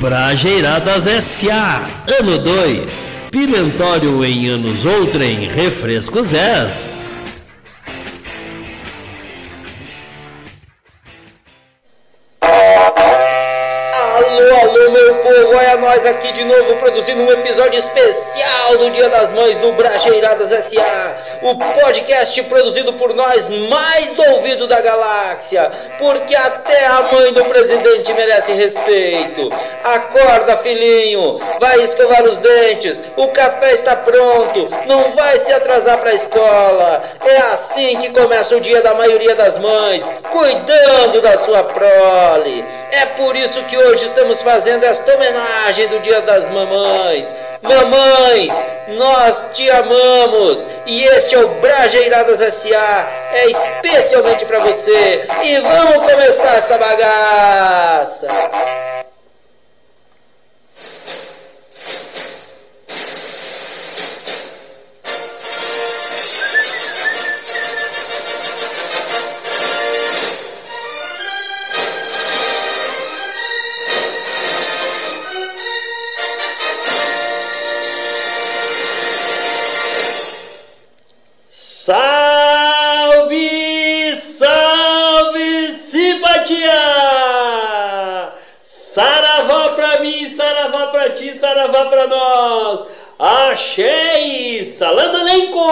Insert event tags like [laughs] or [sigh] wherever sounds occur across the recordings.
Brajeiradas S.A. Ano 2. Pimentório em anos outrem. Refrescos S. nós aqui de novo produzindo um episódio especial do Dia das Mães do Brajeiradas S.A. O podcast produzido por nós mais ouvido da galáxia, porque até a mãe do presidente merece respeito. Acorda, filhinho, vai escovar os dentes, o café está pronto, não vai se atrasar para a escola. É assim que começa o dia da maioria das mães, cuidando da sua prole. É por isso que hoje estamos fazendo esta homenagem do Dia das Mamães. Mamães, nós te amamos e este é o Brajeiradas S.A. É especialmente para você. E vamos começar essa bagaça. Saravá pra nós! Axé! Salam aleikum!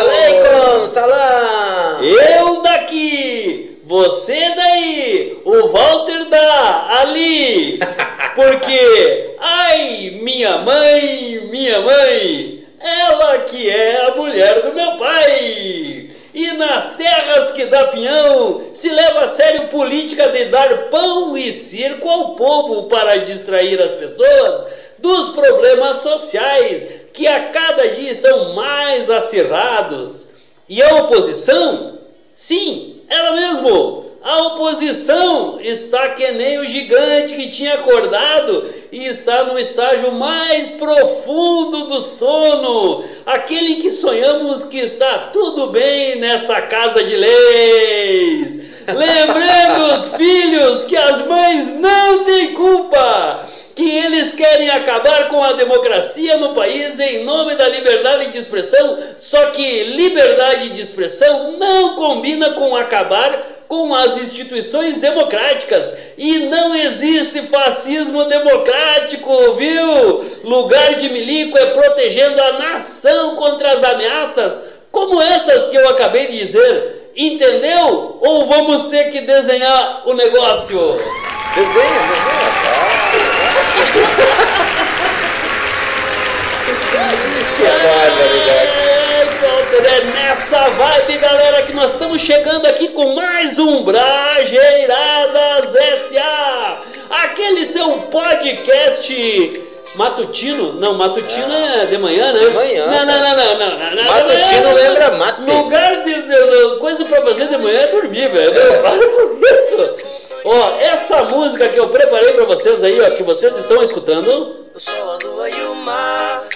Aleikum, salam! Eu daqui, você daí, o Walter da ali! [laughs] Porque, ai, minha mãe, minha mãe, ela que é a mulher do meu pai. E nas terras que dá pinhão, se leva a sério política de dar pão e circo ao povo para distrair as pessoas dos problemas sociais que a cada dia estão mais acirrados. E a oposição? Sim, ela mesmo. A oposição está que nem o gigante que tinha acordado e está no estágio mais profundo do sono, aquele que sonhamos que está tudo bem nessa casa de leis. Lembrando os [laughs] filhos que as mães não têm culpa, que eles querem acabar com a democracia no país em nome da liberdade de expressão, só que liberdade de expressão não combina com acabar com as instituições democráticas e não existe fascismo democrático, viu? Lugar de milico é protegendo a nação contra as ameaças como essas que eu acabei de dizer. Entendeu? Ou vamos ter que desenhar o negócio? Desenha, desenha. Barbaridade. É nessa vibe, galera, que nós estamos chegando aqui com mais um Brajeiradas S.A. Aquele seu podcast matutino. Não, matutino é, é de manhã, né? De manhã. Não, não, não, não, não. Matutino lembra mate. Lugar de, de, coisa pra fazer de manhã é dormir, velho. É. Para com isso. Ó, essa música que eu preparei pra vocês aí, ó, que vocês estão escutando. O sol, a lua e o mar,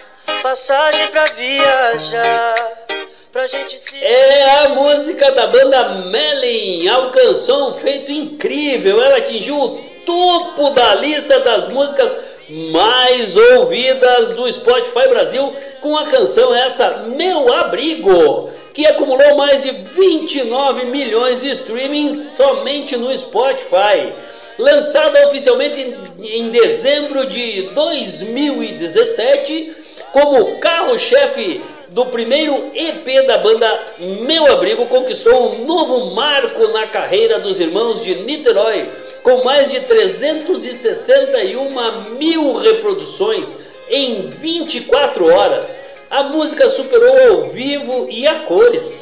passagem pra viajar. Pra gente se... É a música da banda Melin, alcançou um feito incrível. Ela atingiu o topo da lista das músicas mais ouvidas do Spotify Brasil com a canção essa Meu Abrigo, que acumulou mais de 29 milhões de streamings somente no Spotify. Lançada oficialmente em, em dezembro de 2017 como carro-chefe do primeiro EP da banda Meu Abrigo, conquistou um novo marco na carreira dos irmãos de Niterói, com mais de 361 mil reproduções em 24 horas. A música superou ao vivo e a cores.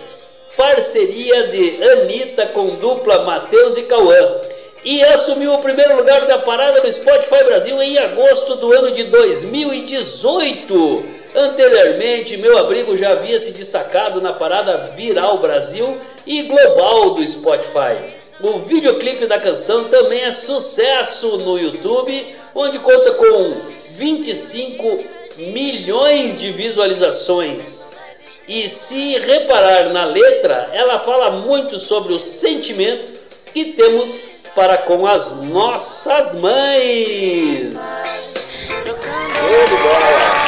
Parceria de Anitta com dupla Matheus e Cauã. E assumiu o primeiro lugar da parada do Spotify Brasil em agosto do ano de 2018. Anteriormente, meu abrigo já havia se destacado na parada Viral Brasil e Global do Spotify. O videoclipe da canção também é sucesso no YouTube, onde conta com 25 milhões de visualizações. E se reparar na letra, ela fala muito sobre o sentimento que temos para com as nossas mães. De bola!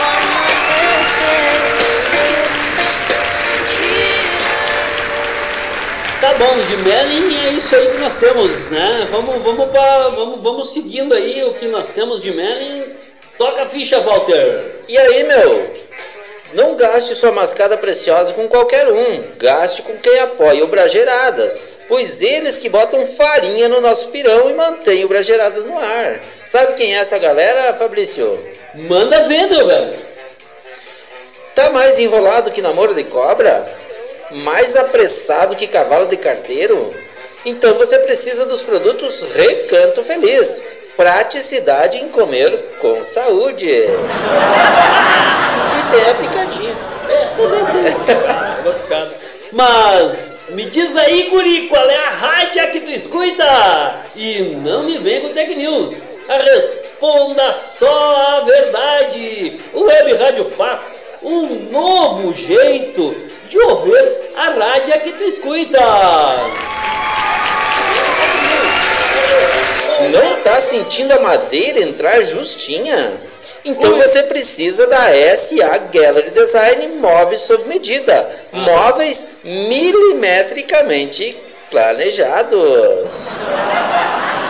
Tá bom, de Melling é isso aí que nós temos, né? Vamos, vamos, pra, vamos, vamos seguindo aí o que nós temos de Melling. Toca a ficha, Walter. E aí, meu? Não gaste sua mascada preciosa com qualquer um. Gaste com quem apoia o Brageiradas, pois eles que botam farinha no nosso pirão e mantêm o Brageiradas no ar. Sabe quem é essa galera, Fabrício? Manda ver, meu velho. Tá mais enrolado que namoro de cobra? Mais apressado que cavalo de carteiro? Então você precisa dos produtos Recanto Feliz. Praticidade em comer com saúde. E tem a picadinha. [laughs] Mas me diz aí, guri, qual é a rádio que tu escuta? E não me vem com tech news. Responda só a verdade. O Web Rádio Fato, um novo jeito de ouvir a rádio que tu escuta. Não tá sentindo a madeira entrar justinha? Então você precisa da SA Gallery Design Móveis sob medida. Móveis milimetricamente planejados.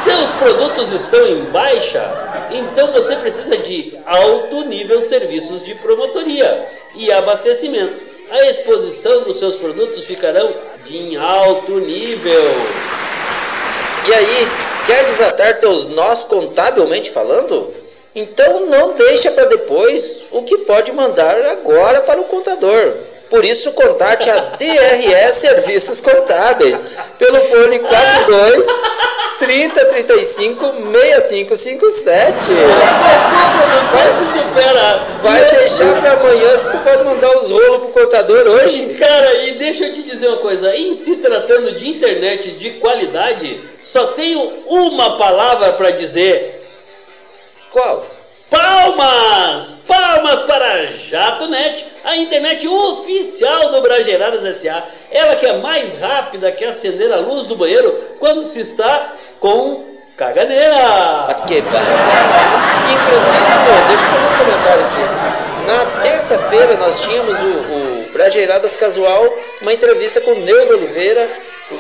Seus produtos estão em baixa? Então você precisa de alto nível serviços de promotoria e abastecimento. A exposição dos seus produtos ficarão de em alto nível. E aí, quer desatar teus nós contabilmente falando? Então não deixa para depois o que pode mandar agora para o contador. Por isso, contate a DRS Serviços Contábeis pelo fone 42 30 35 6557. Vai. Vai deixar para amanhã se tu pode mandar os rolos pro contador hoje? Cara, e deixa eu te dizer uma coisa. Em se tratando de internet de qualidade, só tenho uma palavra para dizer. Qual? Palmas! Palmas para JatoNet, a internet oficial do Brageiradas SA. Ela que é mais rápida que acender a luz do banheiro quando se está com caganeira. Mas Inclusive, deixa eu fazer um comentário aqui. Na terça-feira nós tínhamos o, o Brageiradas Casual, uma entrevista com o Neudo Oliveira,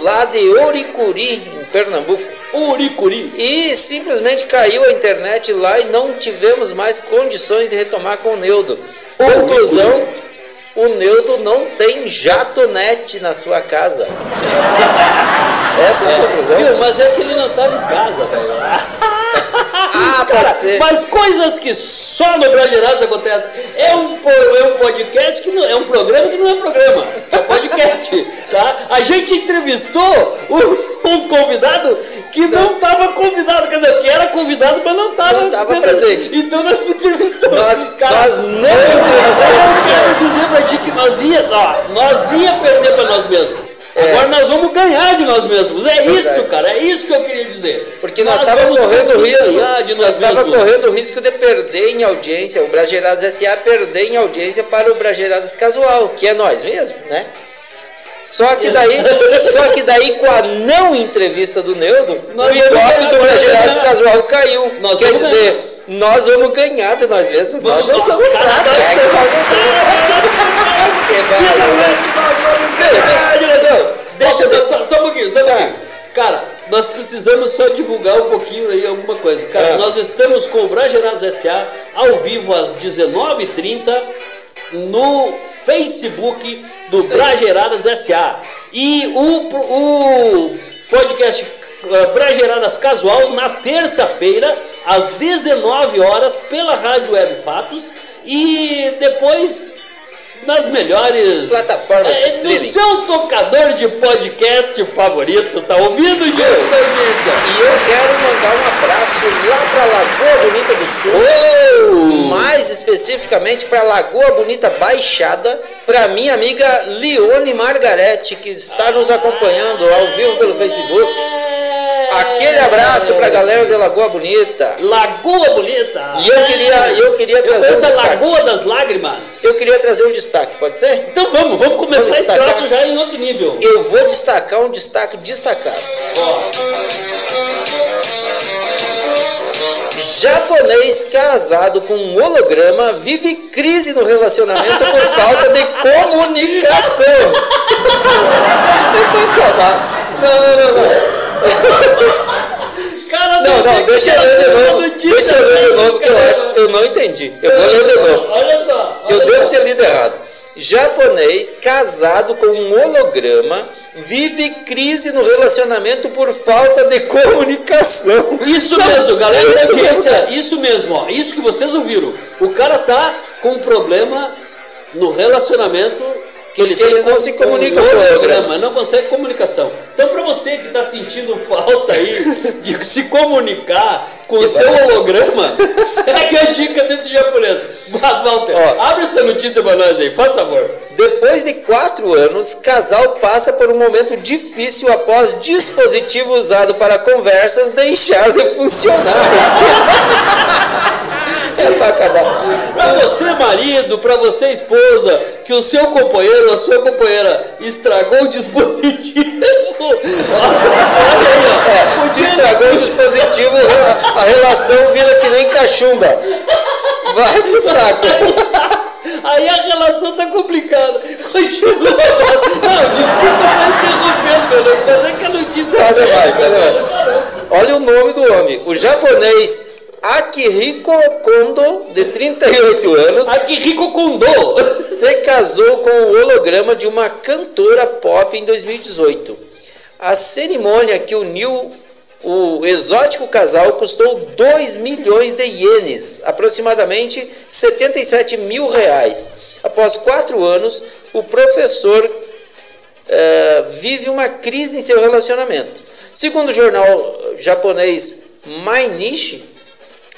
lá de Oricuri, em Pernambuco. Uricuri. E simplesmente caiu a internet lá e não tivemos mais condições de retomar com o Neudo. Conclusão, o Neudo não tem jato-net na sua casa. [laughs] Essa é a conclusão. Viu, mas é que ele não estava em casa, velho. Ah, [laughs] Cara, pode ser. Mas coisas que só no Brasileirados acontecem. É um, é um podcast que não é um programa que não é programa. É podcast. Tá? A gente entrevistou um, um convidado que não estava convidado, quer dizer, que era convidado, mas não estava presente. Então nós entrevistamos. Nós- nós não entrevistamos Eu quero dizer pra ti que nós ia, ó, nós ia perder pra nós mesmos. É. Agora nós vamos ganhar de nós mesmos. É Verdade. isso, cara. É isso que eu queria dizer. Porque nós estávamos vamos correndo risco, nós nós estávamos correndo o risco de perder em audiência, o Brageirados SA perder em audiência para o Brageirados Casual, que é nós mesmos, né? Só que daí, só que daí com a não entrevista do Neudo, Nós o Ibope do Brageirados vamos Casual caiu. Nós Quer dizer, nós vamos ganhar de nós mesmos, nós não nós, somos fracos, nós é que somos nós não somos Que barulho. Deixa, deixa, só, só um pouquinho, só um pouquinho. Cara, nós precisamos só divulgar um pouquinho aí alguma coisa. Cara, É. nós estamos com o Bragerados SA ao vivo às 19h30 no Facebook do. Brageradas SA. E o, o podcast eh, Brageradas Casual na terça-feira, às 19 horas, pela Rádio Web Fatos. E depois nas melhores Plataformas é, streaming. no seu tocador de podcast favorito, tá ouvindo, audiência? E eu quero mandar um abraço lá para Lagoa Bonita do Sul. Oh! mais especificamente para Lagoa Bonita Baixada, para minha amiga Lione Margarete, que está nos acompanhando ao vivo pelo Facebook. Aquele abraço para a galera de Lagoa Bonita. Lagoa Bonita. E eu queria, eu queria Eu trazer um destaque. Lagoa das Lágrimas. Eu queria trazer um destaque, pode ser? Então vamos, vamos começar Vamos esse troço já em outro nível. Eu vou destacar um destacado destacado. Japonês casado com um holograma vive crise no relacionamento por falta de comunicação. [laughs] Não, não, não, não. [laughs] Cara, Não, não, deixa eu ler de novo. Deixa eu ler de novo que eu acho que eu não entendi. Eu vou ler de novo. Olha só. Eu devo ter lido errado. Japonês casado com um holograma vive crise no relacionamento por falta de comunicação. Isso Não, mesmo, galera da isso mesmo, isso mesmo, ó, isso que vocês ouviram. O cara tá com um problema no relacionamento que ele Que ele não se com comunica com o holograma, holograma. não consegue comunicação. Então, para você que está sentindo falta aí de [laughs] se comunicar com o seu holograma, [laughs] segue a dica desse japonês. Walter, Ó. abre essa notícia para nós aí, faz favor. Depois de quatro anos, casal passa por um momento difícil após dispositivo usado para conversas deixar de funcionar. [laughs] é pra acabar. Para você, marido, para você, esposa, que o seu companheiro ou a sua companheira estragou o dispositivo. Olha aí, ó. É, se estragou o dispositivo, a relação vira que nem cachumba. Vai pro saco. Aí a relação tá complicada. Continua. Não, desculpa estar interrompendo, meu amigo, mas é que a notícia Tá demais, tá demais. demais. Olha o nome do homem. O japonês Akihiko Kondo, de 38 anos, Aqui Rico Kondo. [laughs] se casou com o holograma de uma cantora pop em 2018. A cerimônia que uniu o exótico casal custou 2 milhões de ienes, aproximadamente 77 mil reais. Após quatro anos, o professor eh, vive uma crise em seu relacionamento. Segundo o jornal japonês Mainichi,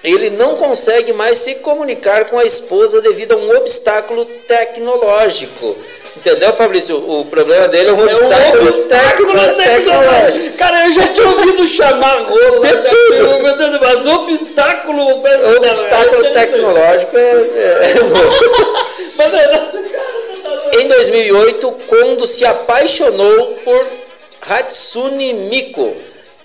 ele não consegue mais se comunicar com a esposa devido a um obstáculo tecnológico. Entendeu, Fabrício? O problema dele é um É um obstáculo, obstáculo tecno- tecnológico. Cara, eu já tinha ouvido chamar rolo. De tudo. Mas obstáculo. Obstáculo tecnológico é, é, é novo. [laughs] Mas é. Em 2008, Kondo se apaixonou por Hatsune Miku,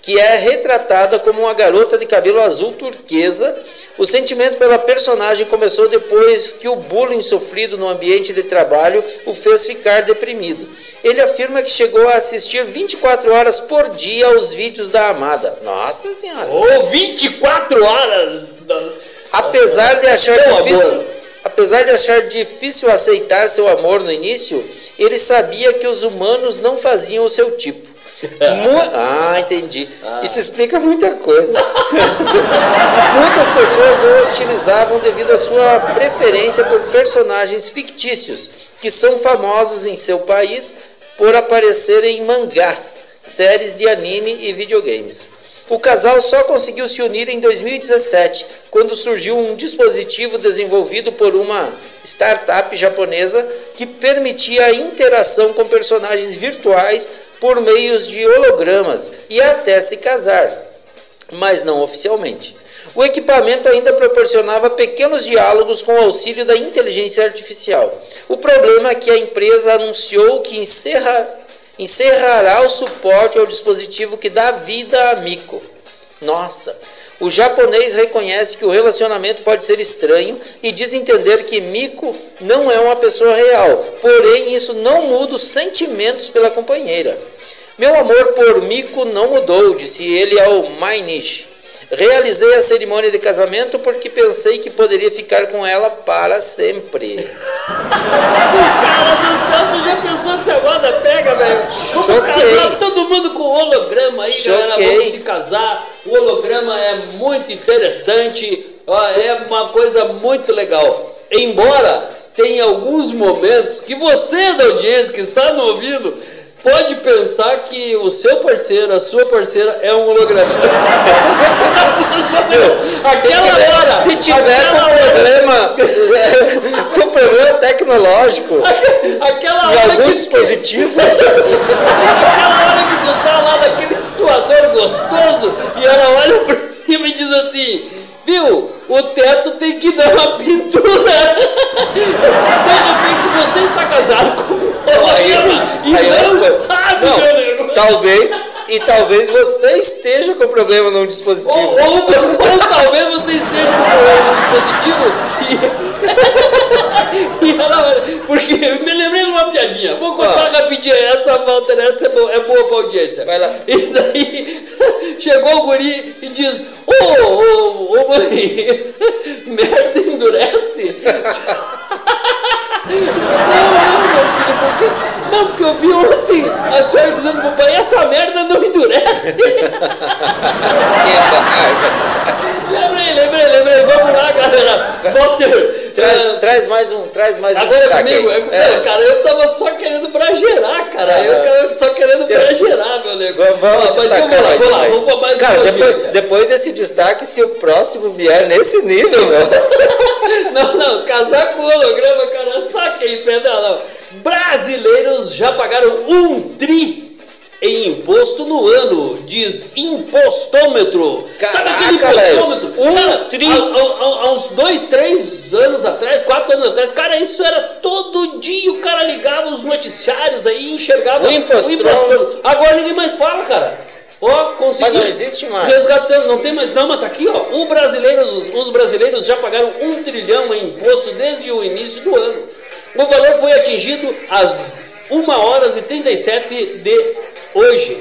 que é retratada como uma garota de cabelo azul turquesa. O sentimento pela personagem começou depois que o bullying sofrido no ambiente de trabalho o fez ficar deprimido. Ele afirma que chegou a assistir 24 horas por dia aos vídeos da amada. Nossa Senhora! Ô, 24 horas. Apesar de achar Meu difícil, amor. apesar de achar difícil aceitar seu amor no início, ele sabia que os humanos não faziam o seu tipo. Mu- [laughs] ah, entendi. Ah. Isso explica muita coisa. [laughs] Muitas pessoas o hostilizavam devido à sua preferência por personagens fictícios, que são famosos em seu país por aparecerem em mangás, séries de anime e videogames. O casal só conseguiu se unir em 2017, quando surgiu um dispositivo desenvolvido por uma startup japonesa que permitia a interação com personagens virtuais por meios de hologramas e até se casar, mas não oficialmente. O equipamento ainda proporcionava pequenos diálogos com auxílio da inteligência artificial. O problema é que a empresa anunciou que encerra, encerrará o suporte ao dispositivo que dá vida a Miko. Nossa! O japonês reconhece que o relacionamento pode ser estranho e diz entender que Miko não é uma pessoa real, porém isso não muda os sentimentos pela companheira. Meu amor por Miko não mudou, disse ele ao Mainichi. Realizei a cerimônia de casamento porque pensei que poderia ficar com ela para sempre. Cara do tu já pensou se a moda pega, velho? Vamos Choquei. casar todo mundo com holograma aí, galera. Choquei. Vamos se casar. O holograma é muito interessante, é uma coisa muito legal. Embora tenha alguns momentos que você da audiência que está no ouvido pode pensar que o seu parceiro, a sua parceira é um holograma. [laughs] Que aquela ver, hora, se tiver com hora- problema, [laughs] com problema tecnológico. Aquela algum que dispositivo, [laughs] Aquela hora que tu tá lá naquele suador gostoso e ela olha por cima e diz assim, viu, o teto tem que dar uma pintura. De repente você está casado com um holograma e não sabe, Não, meu amigo. talvez E talvez você esteja com problema no dispositivo. Ou, ou, ou talvez você esteja com problema no dispositivo e, [laughs] e ela, porque me lembrei de uma piadinha. Vou contar Ah. rapidinho. Essa volta essa é boa, é boa pra audiência. Vai lá. E daí [laughs] chegou o guri e diz: Ô, ô, ô mãe, [laughs] merda endurece? Não, não, meu filho, porque. Não, porque eu vi ontem a senhora dizendo pro pai, essa merda não endurece. Que barbaridade. Lembrei, lembrei, lembrei. Vamos lá, galera. Walter. Traz, eh, traz mais um, traz mais um Agora é comigo, é comigo. Cara, eu tava só querendo bragerar, cara. Eu tava só querendo bragerar, meu nego. Vamos, mas destacar vamos lá, vamos lá, vamos pra mais Cara, depois, audiência. depois desse destaque, se o próximo vier nesse nível, meu. [laughs] Não, não, casar com holograma, cara, saca aí, pedra não. Brasileiros já pagaram um tri em imposto no ano, diz impostômetro. Sabe aquele Caraca, impostômetro? velho, um tri. Há, uns dois, três anos atrás, quatro anos atrás, cara, isso era todo dia, o cara ligava os noticiários aí e enxergava O impostômetro. Agora ninguém mais fala, cara. Ó, consegui. Mas não existe mais. Resgatando, não tem mais, não, mas tá aqui, ó. O brasileiro, os, os brasileiros já pagaram um trilhão em imposto desde o início do ano. O valor foi atingido às 1 horas e 37 de hoje.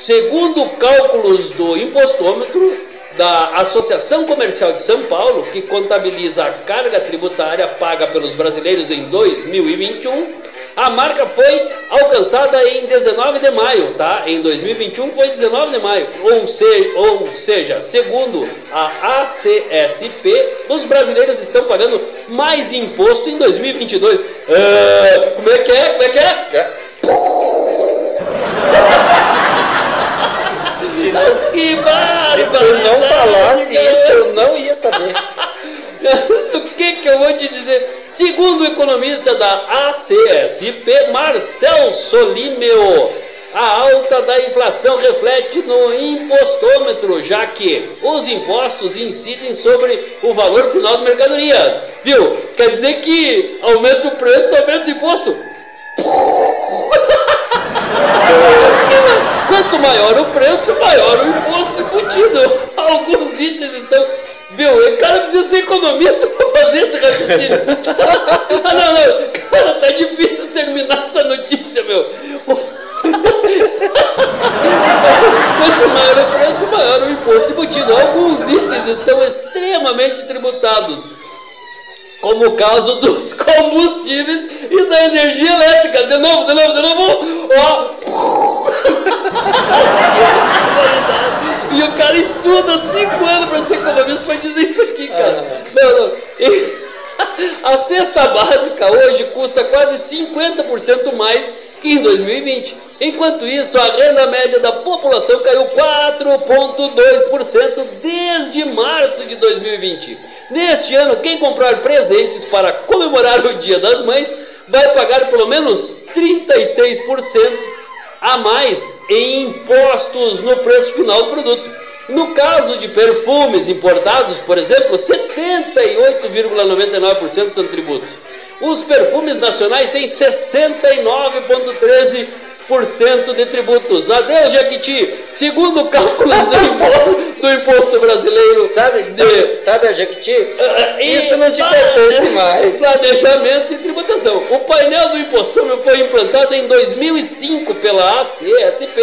Segundo cálculos do impostômetro da Associação Comercial de São Paulo, que contabiliza a carga tributária paga pelos brasileiros em 2021, a marca foi alcançada em 19 de maio, tá? Em 2021 foi 19 de maio. Ou, se, ou seja, segundo a ACSP, os brasileiros estão pagando mais imposto em 2022. Ah, como é que é? Como é que é? [laughs] Se, Mas que se tu não falasse isso, eu não ia saber. [laughs] [laughs] o que, que eu vou te dizer? Segundo o economista da ACSP, Marcel Solimeo, a alta da inflação reflete no impostômetro, já que os impostos incidem sobre o valor final de mercadorias. Viu? Quer dizer que aumenta o preço, aumenta o imposto. [laughs] Quanto maior o preço, maior o imposto embutido. Alguns itens então. Viu? O cara precisa ser economista para fazer esse raciocínio. ah, não, não. Cara, tá difícil terminar essa notícia, meu. Quanto maior o preço, maior o imposto embutido. Alguns itens estão extremamente tributados como o caso dos [laughs] combustíveis e da energia elétrica. De novo, de novo, de novo. Ó. [laughs] E o cara estuda cinco anos para ser economista para dizer isso aqui, cara. Não, não. E [laughs] a cesta básica hoje custa quase 50% mais que em 2020. Enquanto isso, a renda média da população caiu 4,2% desde março de 2020. Neste ano, quem comprar presentes para comemorar o Dia das Mães vai pagar pelo menos 36% a mais em impostos no preço final do produto. No caso de perfumes importados, por exemplo, 78,99% são tributos. Os perfumes nacionais têm 69,13% de tributos. Adeus, Jequiti! Segundo cálculos do [laughs] imposto, do imposto brasileiro, Sabe, de- sabe, sabe a Jequiti? ah, Isso não te pertence [laughs] mais. Planejamento e tributação. O painel do impostômetro foi implantado em 2005 pela ACSP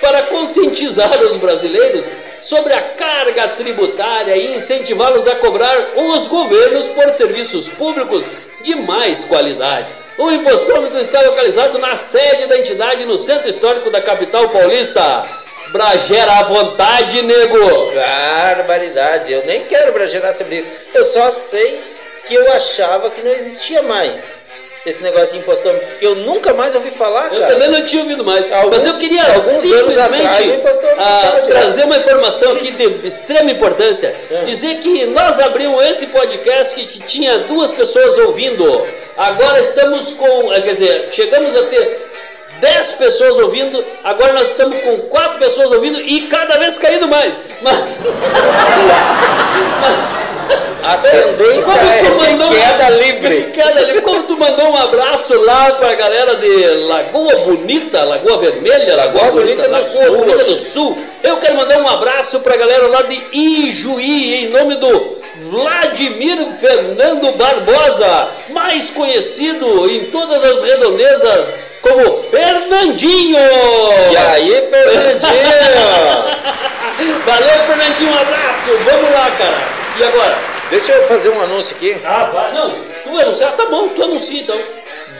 para conscientizar os brasileiros sobre a carga tributária e incentivá-los a cobrar os governos por serviços públicos de mais qualidade. O impostômetro está localizado na sede da entidade no centro histórico da capital paulista. Bragera à vontade, nego! Barbaridade, eu nem quero bragerar sobre isso. Eu só sei que eu achava que não existia mais esse negócio de impostômetro. Eu nunca mais ouvi falar, Eu cara. também não tinha ouvido mais. Alguns- mas eu queria simplesmente atrás, trazer uma informação aqui de extrema importância. É. Dizer que nós abrimos esse podcast que, que tinha duas pessoas ouvindo. Agora estamos com. eh, Quer dizer, chegamos a ter 10 pessoas ouvindo. Agora nós estamos com 4 pessoas ouvindo e cada vez caindo mais. Mas. mas A tendência é de queda livre. Queda livre. Como tu mandou um abraço lá pra galera de Lagoa Bonita, Lagoa Vermelha, Lagoa, Lagoa Bonita, do Lagoa Sul. Bonita do Sul. Eu quero mandar um abraço pra galera lá de Ijuí, em nome do Vladimir Fernando Barbosa, mais conhecido em todas as redondezas como Fernandinho. E aí, Fernandinho? [laughs] Valeu, Fernandinho, um abraço. Vamos lá, cara. E agora? Deixa eu fazer um anúncio aqui. Ah, vai. Não, tu anunciar, tá bom, tu anuncia então.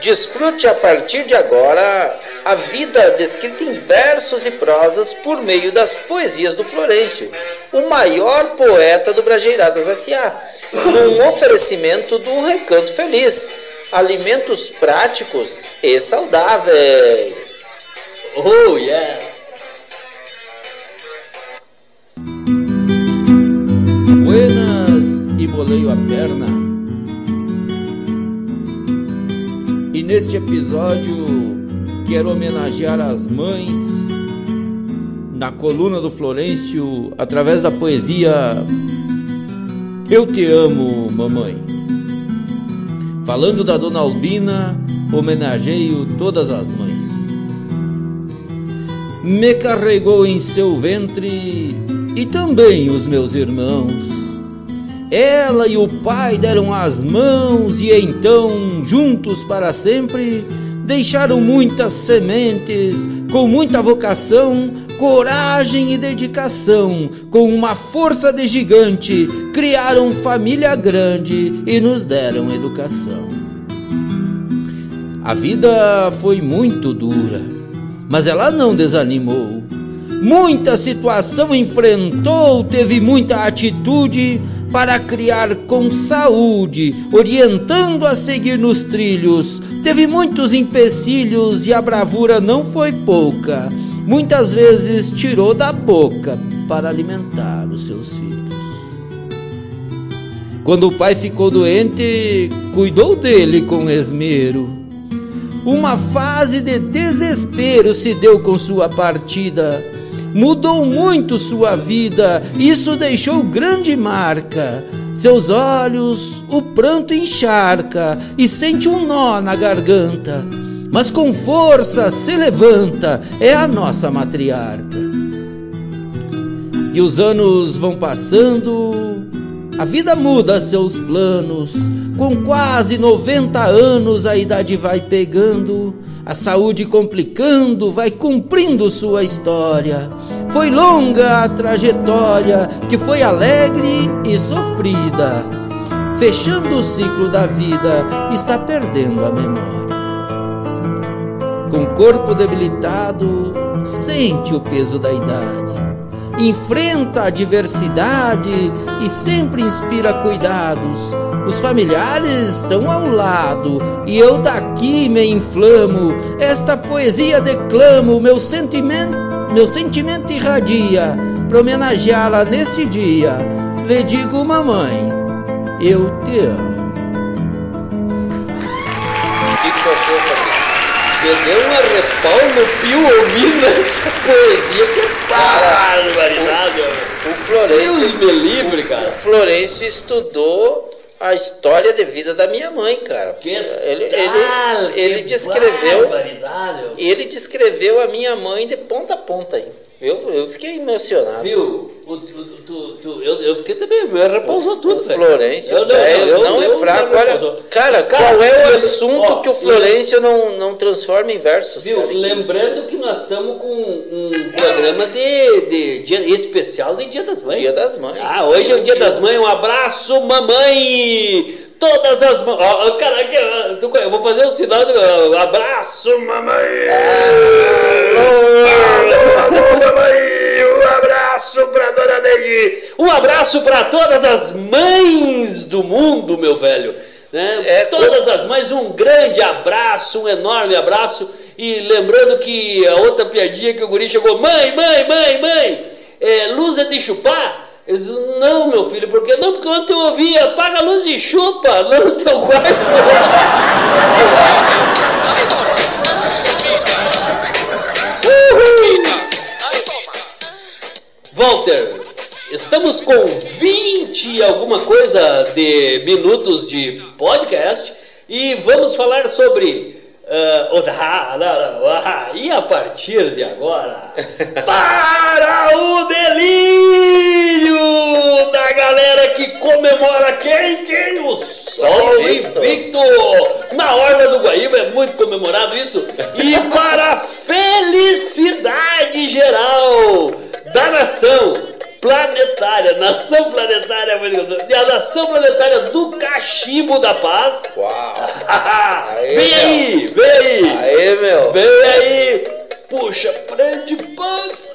Desfrute a partir de agora a vida descrita em versos e prosas por meio das poesias do Florencio, o maior poeta do Brajeiradas S.A., num oferecimento do Recanto Feliz. Alimentos práticos e saudáveis. Oh, yes. Buenas e moleio a perna. E neste episódio quero homenagear as mães na coluna do Florencio através da poesia Eu te amo, mamãe. Falando da dona Albina, homenageio todas as mães. Me carregou em seu ventre e também os meus irmãos. Ela e o pai deram as mãos e então, juntos para sempre, deixaram muitas sementes, com muita vocação, coragem e dedicação, com uma força de gigante, criaram família grande e nos deram educação. A vida foi muito dura, mas ela não desanimou. Muita situação enfrentou, teve muita atitude para criar com saúde, orientando a seguir nos trilhos. Teve muitos empecilhos e a bravura não foi pouca. Muitas vezes tirou da boca para alimentar os seus filhos. Quando o pai ficou doente, cuidou dele com esmero. Uma fase de desespero se deu com sua partida. Mudou muito sua vida, isso deixou grande marca. Seus olhos, o pranto encharca e sente um nó na garganta. Mas com força se levanta, é a nossa matriarca. E os anos vão passando, a vida muda seus planos. Com quase 90 anos a idade vai pegando, a saúde complicando, vai cumprindo sua história. Foi longa a trajetória, que foi alegre e sofrida. Fechando o ciclo da vida, está perdendo a memória. Com corpo debilitado, sente o peso da idade. Enfrenta a adversidade e sempre inspira cuidados. Os familiares estão ao lado e eu daqui me inflamo. Esta poesia declamo, meu sentimento, meu sentimento irradia para homenageá-la neste dia. Lhe digo, mamãe, eu te amo. O? Me deu uma repau no pio ouvindo essa poesia. Que Cara, barbaridade, O Deus Florencio, me livre, o cara. Florencio estudou a história de vida da minha mãe, cara. Que ele, tal, ele, ele descreveu, ele descreveu a minha mãe de ponta a ponta aí. Eu, eu fiquei emocionado. Viu? O- tu, tu, tu- eu, eu fiquei também, me repousou tudo, o velho. Florencio, Eu- eu- velho, eu- não eu- é fraco. Olha, cara, Cara, qual é o assunto ó, que o Florencio não, não transforma em versos? Viu? cara? Lembrando que nós estamos com um [coughs] programa de, de dia especial de Dia das Mães. Dia das Mães. Ah, hoje é o Dia das Mães. Um abraço, mamãe! Todas as mães. Ó, ó, cara, eu vou fazer o sinal do abraço, mamãe! Alô, mamãe! Um abraço pra dona Neide! Um abraço pra todas as mães do mundo, meu velho! Né? É, todas as mães, um grande abraço, um enorme abraço. E lembrando que a outra piadinha que o guri chegou, mãe, mãe, mãe, mãe, é, luz é de chupar? Eu disse, não, meu filho, porque não? Porque ontem eu ouvi, apaga a luz e chupa lá no [laughs] teu quarto. Walter, Estamos com 20 e alguma coisa de minutos de podcast e vamos falar sobre. Uh, da- da- da- e a partir de agora, [laughs] para o delírio da galera que comemora quem? Quem? O Sol Invicto. Invicto! Na Orla do Guaíba é muito comemorado isso. E para a felicidade geral da nação planetária, nação planetária, e a nação planetária do Cachimbo da Paz. Uau! [laughs] vem meu. aí, vem aí, Aê, meu! vem aí. Puxa, prende paz.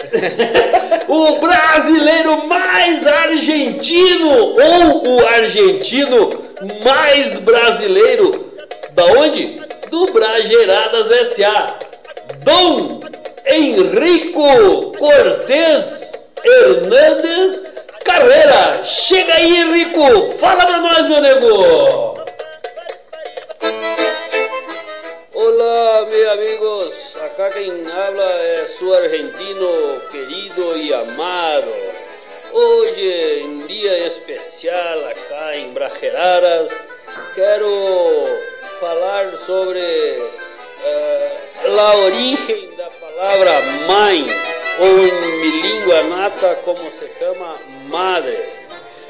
[laughs] o brasileiro mais argentino ou o argentino mais brasileiro da onde? Do Brajeiradas SA. Dom Henrico Cortez Hernandes Carreira. Chega aí, Henrico. Fala pra nós, meu nego. Hola, mis amigos. Acá quien habla es su argentino querido y amado. Hoy, en día especial acá en Brajeraras, quiero hablar sobre la origen de la palabra mãe, o en mi lengua nata como se llama madre.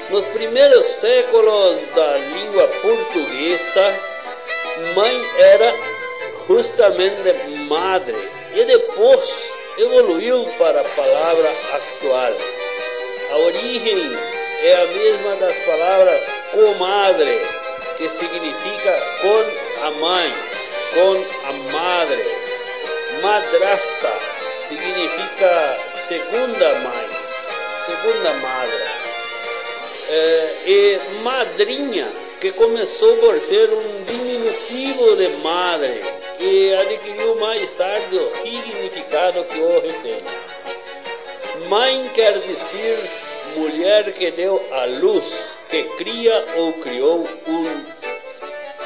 Nos primeiros séculos da língua portuguesa, mãe era justamente madre e depois evoluiu para a palavra atual. A origem é a mesma das palavras comadre, que significa com a mãe, com a madre. Madrasta significa segunda mãe, segunda madre. É, e madrinha, que começou por ser um diminutivo de madre e adquiriu mais tarde o significado que hoje tem. Mãe quer dizer mulher que deu à luz, que cria ou criou um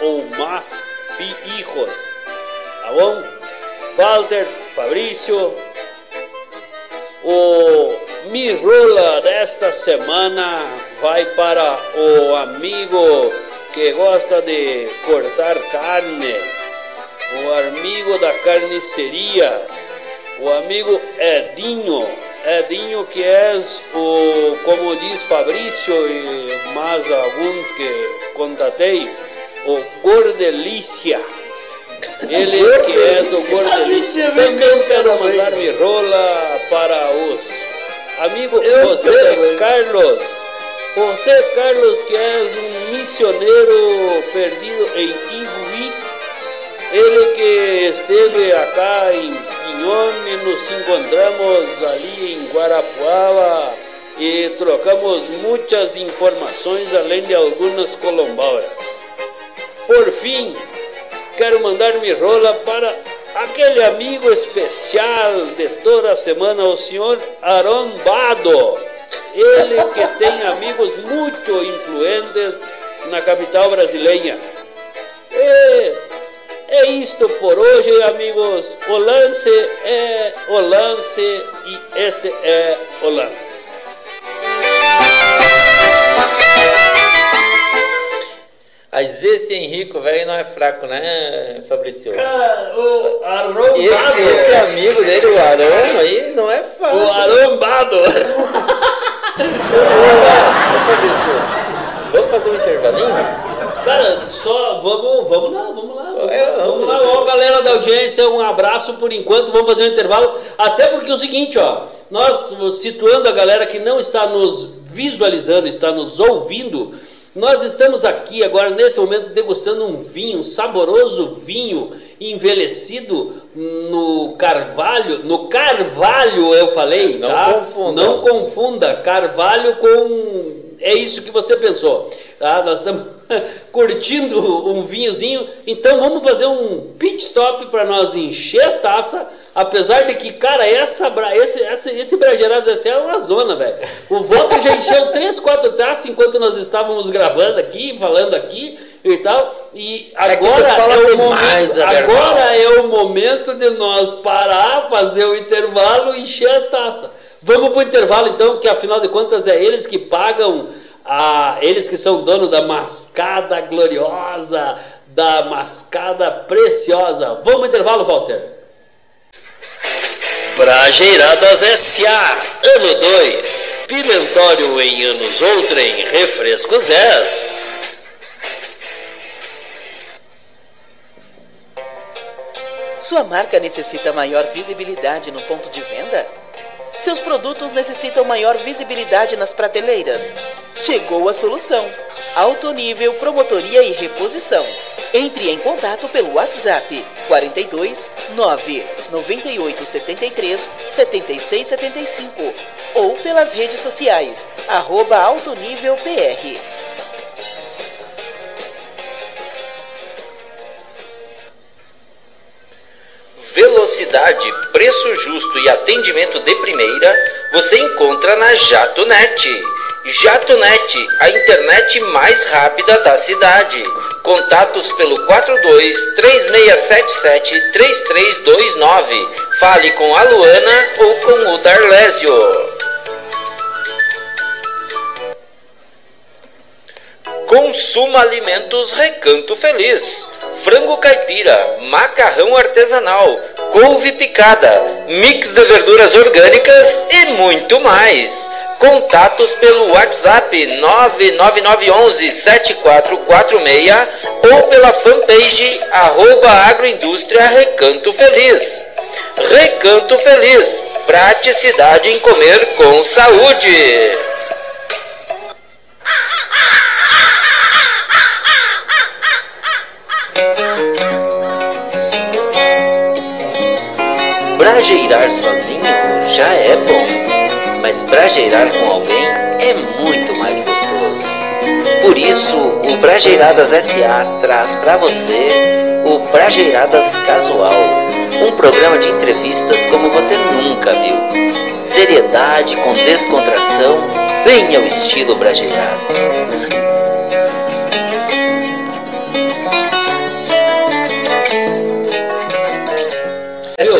ou mais fi- hijos. Tá bom? Walter, Fabrício, o mi rola desta semana vai para o amigo que gosta de cortar carne, o amigo da carniceria, o amigo Edinho, Edinho que é o, como diz Fabrício e mais alguns que contatei, o Gordelícia. Ele que é o Gordelícia. Também quero mandar mi rola para os amigos José Carlos. José Carlos que é um missioneiro perdido em Ijuí. Ele que esteve acá em Pinhón e nos encontramos ali em Guarapuava e trocamos muitas informações além de algumas colombauras. Por fim, quero mandar minha rola para aquele amigo especial de toda semana, o senhor Aron Bado. Ele que tem amigos muito influentes na capital brasileira. E é isto por hoje, amigos. O lance é o lance e este é o lance. Mas esse Henrico, velho, não é fraco, né, Fabrício? Cara, o arrombado. Esse, esse amigo dele, o Arão, aí não é fácil. O arrombado. [laughs] Ô, Fabrício, vamos fazer um intervalinho? Cara, só vamos, vamos lá, vamos lá. Vamos, É, vamos vamos. lá, ó, galera da audiência, um abraço por enquanto, vamos fazer um intervalo. Até porque é o seguinte, ó, nós situando a galera que não está nos visualizando, está nos ouvindo, nós estamos aqui agora nesse momento degustando um vinho, um saboroso vinho envelhecido no carvalho, no carvalho eu falei, Não tá? confunda. Não confunda carvalho com é isso que você pensou. Tá? Nós estamos [laughs] curtindo um vinhozinho, então vamos fazer um pit stop para nós encher as taças. Apesar de que, cara, essa, esse, esse Bragerados SA é uma zona, velho. O Walter já encheu 3, 4 taças enquanto nós estávamos gravando aqui, falando aqui e tal. E É agora fala é o momento, Adernal. agora é o momento de nós parar, fazer o intervalo e encher as taças. Vamos pro intervalo então, que afinal de contas é eles que pagam, a, eles que são dono da mascada gloriosa, da mascada preciosa. Vamos pro intervalo, Walter. Brajeiradas S.A. Ano 2. Pimentório em anos outrem. Refrescos Est. Sua marca necessita maior visibilidade no ponto de venda? Seus produtos necessitam maior visibilidade nas prateleiras? Chegou a solução. Alto nível promotoria e reposição. Entre em contato pelo WhatsApp 42 9 98 73 76 75 ou pelas redes sociais arroba Alto Nível PR. Velocidade, preço justo e atendimento de primeira você encontra na JatoNet. JatoNet, a internet mais rápida da cidade. Contatos pelo 42 3677 3329. Fale com a Luana ou com o Darlésio. Consuma Alimentos Recanto Feliz. Frango caipira, macarrão artesanal, couve picada, mix de verduras orgânicas e muito mais. Contatos pelo WhatsApp 99911 7446 ou pela fanpage arroba agroindústria Recanto Feliz. Recanto Feliz, praticidade em comer com saúde. Brajeirar sozinho já é bom, mas brajeirar com alguém é muito mais gostoso. Por isso, o Brajeiradas SA traz para você o Brajeiradas Casual, um programa de entrevistas como você nunca viu. Seriedade com descontração, bem ao estilo Brajeiradas.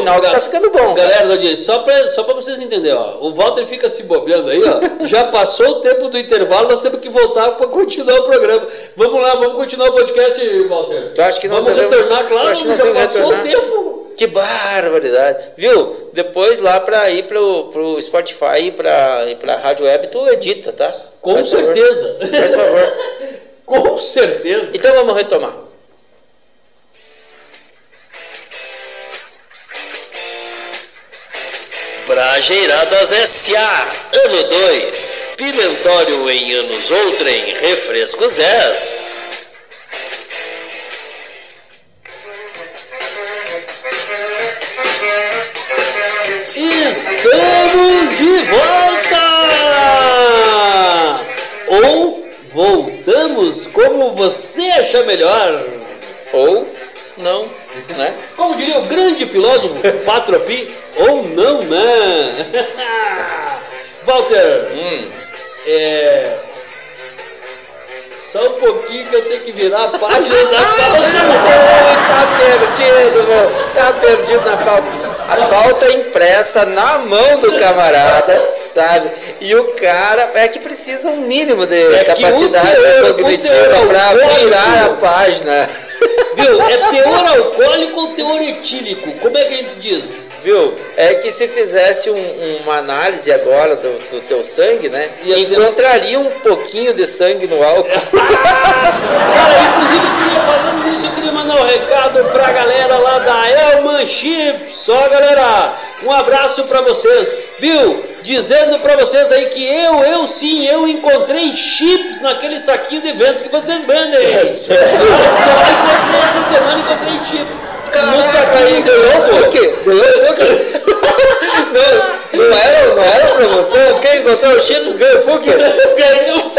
Ga- tá ficando bom. Galera da audiência, só pra, só pra vocês entenderem, ó. O Walter fica se bobeando aí, ó. [laughs] Já passou o tempo do intervalo, nós temos que voltar pra continuar o programa. Vamos lá, vamos continuar o podcast, Walter. Tu acha que nós vamos devemos- retornar, claro, acha que nós já passou o retornar? tempo. Que barbaridade. Viu? Depois lá pra ir pro, pro Spotify e pra, e pra Rádio Web, tu edita, tá? Com Faz favor. certeza. Faz favor. [laughs] Com certeza. Então vamos retomar. Brajeiradas S.A. Ano 2. Pimentório em anos outrem. Refrescos Est. Estamos de volta! Ou voltamos como você achar melhor. Ou não, né? Como diria o grande filósofo Patropi, ou não, né? [laughs] Walter, Hum. é. Só um pouquinho que eu tenho que virar a página da [laughs] pauta. tá perdido, meu. Tá perdido na pauta. A pauta impressa na mão do camarada, sabe? E o cara é que precisa um mínimo de É capacidade teor- cognitiva para virar a página. Viu? É teor [laughs] alcoólico ou teor etílico? Como é que a gente diz? Viu? É que se fizesse um- uma análise agora do, do teu sangue, né? Ter- encontraria um pouquinho de sangue no álcool. [laughs] Cara, inclusive eu queria falando nisso, eu queria mandar um recado pra galera lá da Elman Chips. Só galera, um abraço pra vocês, viu? Dizendo pra vocês aí que eu, eu sim, eu encontrei chips naquele saquinho de vento que vocês vendem. É Eu encontrei essa semana encontrei chips. Caraca, saquinho aí de ganhou o vento. Fuque? Ganhou [laughs] não, não, era, não era promoção? Quem encontrou o chips ganhou o Fuque? [laughs] Ganhou. [laughs]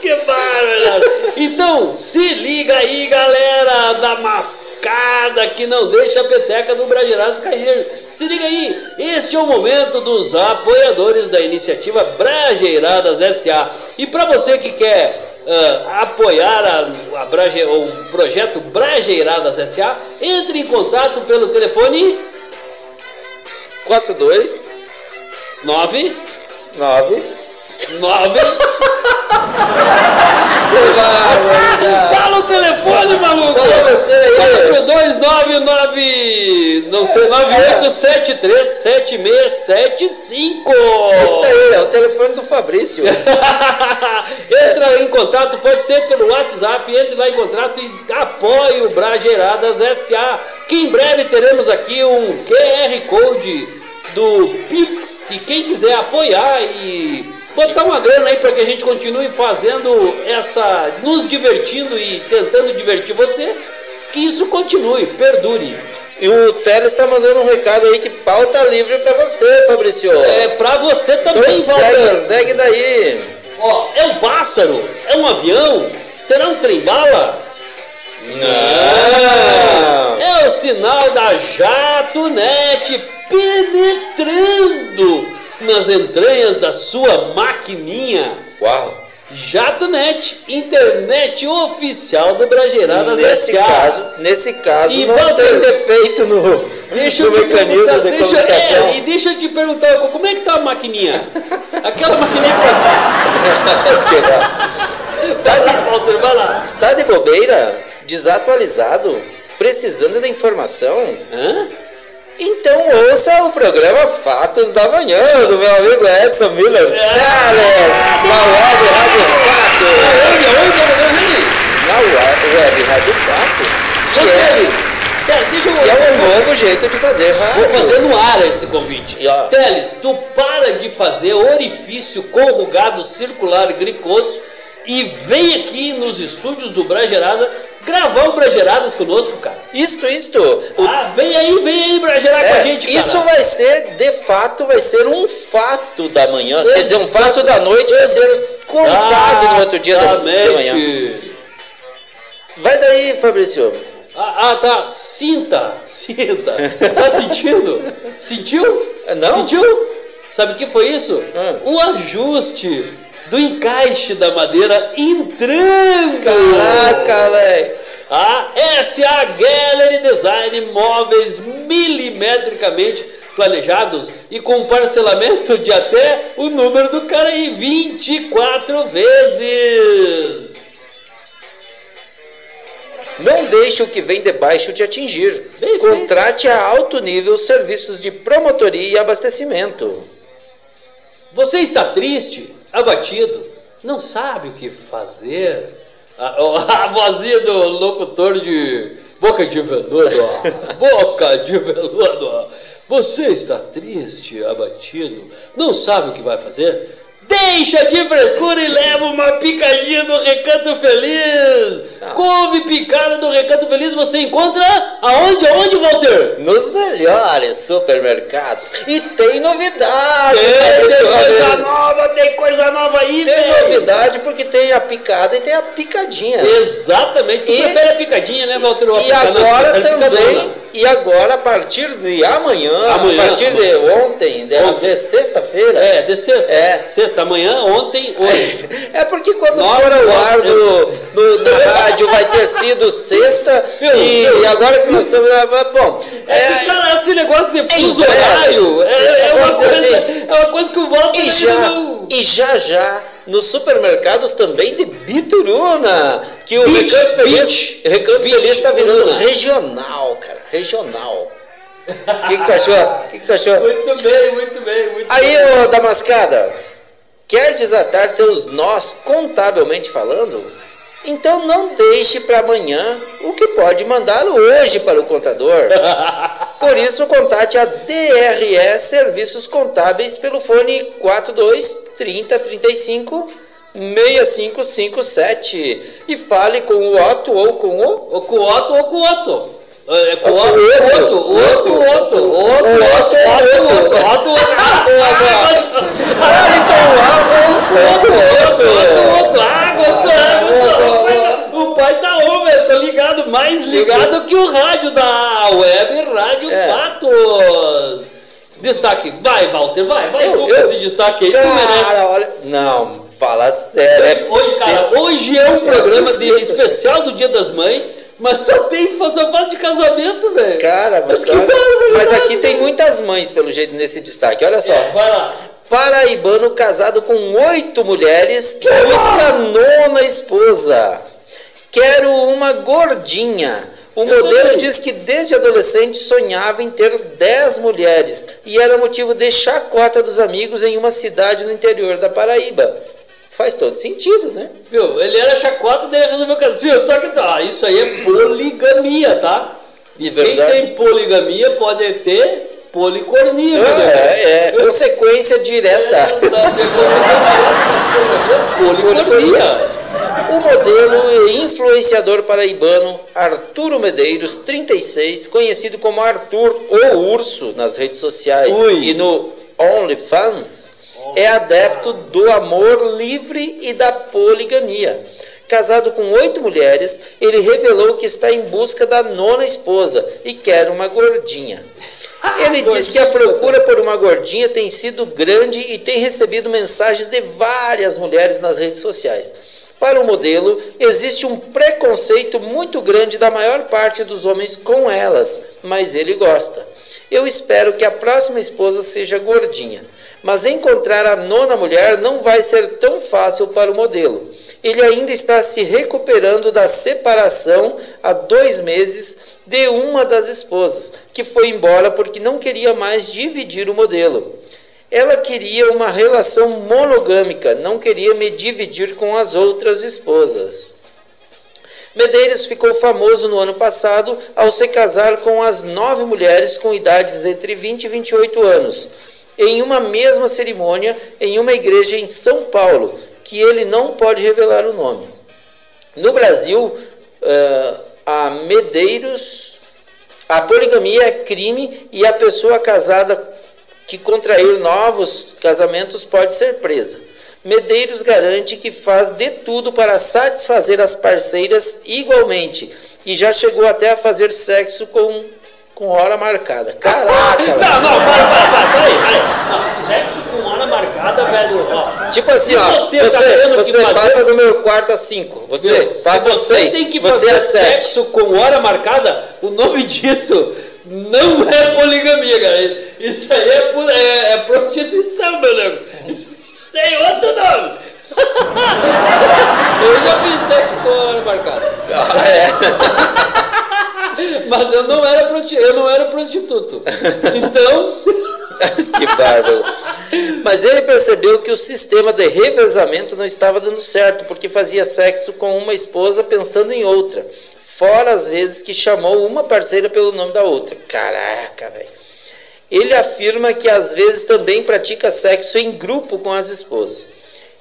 que bárbaro! Então, se liga aí, galera da mascada que não deixa a peteca do Brasileirados cair. Se liga aí, este é o momento dos apoiadores da iniciativa Brajeiradas SA. E para você que quer ah, apoiar a, a Braje- o projeto Brajeiradas SA, entre em contato pelo telefone 42 9 9. 9 Que barbaridade. Telefone, maluco! Fala você aí. 4299 não sei, 98737675 Isso aí, é o telefone do Fabrício. [laughs] Entra em contato, pode ser pelo WhatsApp, entre lá em contato e apoie o Brageiradas SA, que em breve teremos aqui um QR Code do Pix, que quem quiser apoiar e botar uma grana aí para que a gente continue fazendo essa, nos divertindo e tentando divertir você, que isso continue, perdure. E o Teles está mandando um recado aí que pauta livre para você, Fabrício. É pra você também, Então Walter. segue, segue daí. Ó, é um pássaro? É um avião? Será um trem-bala? Não. É o sinal da JatoNet penetrando nas entranhas da sua maquininha. Uau. JatoNet, internet oficial do Brageiradas Nesse S.A. caso, nesse caso E não Walter, tem defeito no, Deixa no mecanismo de deixa, comunicação. é, e deixa eu te perguntar, como é que tá a maquininha? Aquela maquininha pra... [laughs] Está Vai lá, de, Walter, vai lá. está de bobeira? Desatualizado? Precisando de informação? Hã? Então ouça o programa Fatos da Manhã do meu amigo Edson Miller É. Teles, na Web Rádio Fato. Onde, onde, onde? Na Web, Rádio Fato, que é, Teles, deixa eu é um novo jeito de fazer rádio. Vou fazer no ar esse convite. E. Teles, tu para de fazer orifício corrugado circular gricoso e vem aqui nos estúdios do Bragerada gravar o Brageradas conosco, cara. Isto, isto. O- Ah, vem aí, vem aí Bragerar com a é, gente, cara. isso vai ser, de fato, vai ser um fato da manhã. Quer dizer, um fato da noite vai ser contado no outro dia da, da manhã. Vai daí, Fabrício. Ah, ah, tá. Sinta, sinta. Tá [laughs] sentindo? Sentiu? Não. Sentiu? Sabe o que foi isso? Ah. O ajuste do encaixe da madeira entrando. Caraca, velho. A SA Gallery Design móveis milimetricamente planejados e com parcelamento de até o número do cara aí, 24 vezes. Não deixe o que vem de baixo te atingir. Bem Contrate a alto nível serviços de promotoria e abastecimento. Você está triste, abatido, não sabe o que fazer? A, [laughs] a vozinha do locutor de boca de veludo, [laughs] boca de veludo. Você está triste, abatido, não sabe o que vai fazer? Deixa de frescura e leva uma picadinha do Recanto Feliz. Couve picada do Recanto Feliz você encontra aonde? Aonde, Walter? Nos melhores supermercados. E tem novidade, Tem, tem coisa nova, tem coisa nova aí, Tem velho. novidade porque tem a picada e tem a picadinha. Exatamente. Tu E- prefere a picadinha, né, Walter? Ou E agora também, e agora a partir de amanhã, Amanhã, a partir de ontem, de, Ontem. de sexta-feira, É, de sexta. É. Sexta, amanhã, ontem, hoje. É porque quando Nossa, for ao ar no, no- na rádio vai ter sido sexta Viu, e, viu? e agora que nós estamos. Bom, É, cara, esse negócio de fuso em breve. horário é, é uma coisa, assim, é uma coisa que o Walter E já, não... e já já nos supermercados também de Bituruna, que o Bit, Recanto Feliz, Recanto Bit, Feliz está virando regional, cara, regional. O que, que tu achou? O que, que tu achou? Muito bem, muito bem, muito Aí, bem. ô Damascada, quer desatar teus nós contabilmente falando? Então não deixe para amanhã o que pode mandar hoje para o contador. [laughs] Por isso, contate a DRE Serviços Contábeis pelo fone 42 30 35 6557 e fale com o Otto ou com o Ou com o Otto ou com o Otto. É, com o Com Otto, o o Otto. Otto, o Otto, o Otto, o O Otto, Otto é Otto, Otto. Otto, Otto, Otto. Fale com o Otto ou com o Outro, Otto. outro, ah, gostou, ah, gostou. O pai tá on, velho, tá ligado, mais ligado que o rádio da web Rádio É. Fatos. Destaque, vai, Walter, vai, vai, Eu- eu- esse destaque aí, tu merece. Cara, olha. Não, fala sério. é Hoje, cara, hoje é um programa de especial do Dia das Mães, mas só tem só fala de casamento, velho. Cara, mas, que olha- barbaridade, mas aqui tem muitas mães, pelo jeito, nesse destaque. Olha só. É, vai lá. Paraibano casado com oito mulheres busca nona esposa. Quero uma gordinha. O modelo também. diz que desde adolescente sonhava em ter 10 mulheres e era motivo de chacota dos amigos em uma cidade no interior da Paraíba. Faz todo sentido, né? Viu? Ele era chacota, ele resolveu casar. Viu? Só que tá, isso aí é poligamia, tá? E quem verdade. tem poligamia pode ter policornia, meu Deus. É, é, consequência direta. Policornia. O modelo e influenciador paraibano Arturo Medeiros, 36, conhecido como Arthur ou Urso nas redes sociais Ui. e no OnlyFans, é adepto do amor livre e da poligamia. Casado com oito mulheres, ele revelou que está em busca da nona esposa e quer uma gordinha. Ele diz que a procura por uma gordinha tem sido grande e tem recebido mensagens de várias mulheres nas redes sociais. Para o modelo, existe um preconceito muito grande da maior parte dos homens com elas, mas ele gosta. Eu espero que a próxima esposa seja gordinha, mas encontrar a nona mulher não vai ser tão fácil para o modelo. Ele ainda está se recuperando da separação há dois meses de uma das esposas, que foi embora porque não queria mais dividir o modelo. Ela queria uma relação monogâmica, não queria me dividir com as outras esposas. Medeiros ficou famoso no ano passado ao se casar com as nove mulheres com idades entre 20 e 28 anos, em uma mesma cerimônia em uma igreja em São Paulo, que ele não pode revelar o nome. No Brasil, eh, a Medeiros, a poligamia é crime e a pessoa casada que contrair novos casamentos pode ser presa. Medeiros garante que faz de tudo para satisfazer as parceiras igualmente e já chegou até a fazer sexo com, com hora marcada. Caraca! Não, velho. não, para, para, para, peraí, peraí. Não, sexo com hora marcada, velho, ó. Tipo assim, ó, você você, tá você fazer- passa do meu quarto a 5, você Meu, passa a se você 6, tem que fazer é 7. sexo com hora marcada, o nome disso não é poligamia, cara. Isso aí é, é- é prostituição, meu nego. Isso tem outro nome. [laughs] Eu já fiz sexo com hora marcada. Ah, é. [laughs] Mas eu não era, prosti- eu não era prostituto. Então. [laughs] que bárbaro. Mas ele percebeu que o sistema de revezamento não estava dando certo, porque fazia sexo com uma esposa pensando em outra. Fora as vezes que chamou uma parceira pelo nome da outra. Caraca, velho. Ele afirma que às vezes também pratica sexo em grupo com as esposas.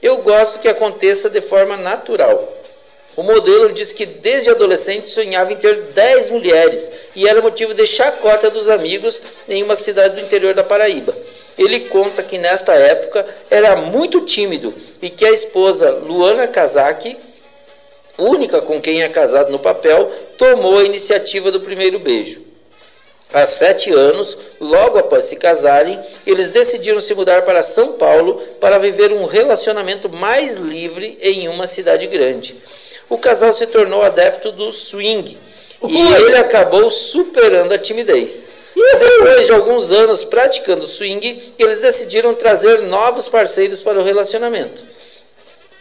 Eu gosto que aconteça de forma natural. O modelo diz que desde adolescente sonhava em ter 10 mulheres e era motivo de chacota dos amigos em uma cidade do interior da Paraíba. Ele conta que nesta época era muito tímido e que a esposa Luana Kazaki, única com quem é casado no papel, tomou a iniciativa do primeiro beijo. Há sete anos, logo após se casarem, eles decidiram se mudar para São Paulo para viver um relacionamento mais livre em uma cidade grande. O casal se tornou adepto do swing e ele acabou superando a timidez. Depois de alguns anos praticando swing, eles decidiram trazer novos parceiros para o relacionamento.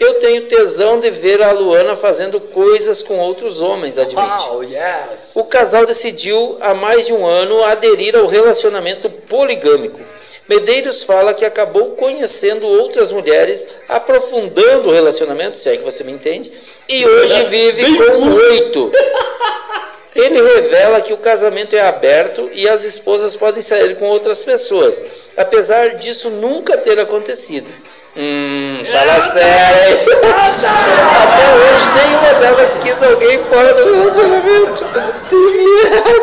Eu tenho tesão de ver a Luana fazendo coisas com outros homens, admite. Wow, yes. O casal decidiu há mais de um ano aderir ao relacionamento poligâmico. Medeiros fala que acabou conhecendo outras mulheres, aprofundando o relacionamento, se é que você me entende, e hoje [laughs] vive com oito. Ele revela que o casamento é aberto e as esposas podem sair com outras pessoas, apesar disso nunca ter acontecido. Hum, fala sério. hein? [laughs] Até hoje nenhuma delas quis alguém fora do relacionamento. Se,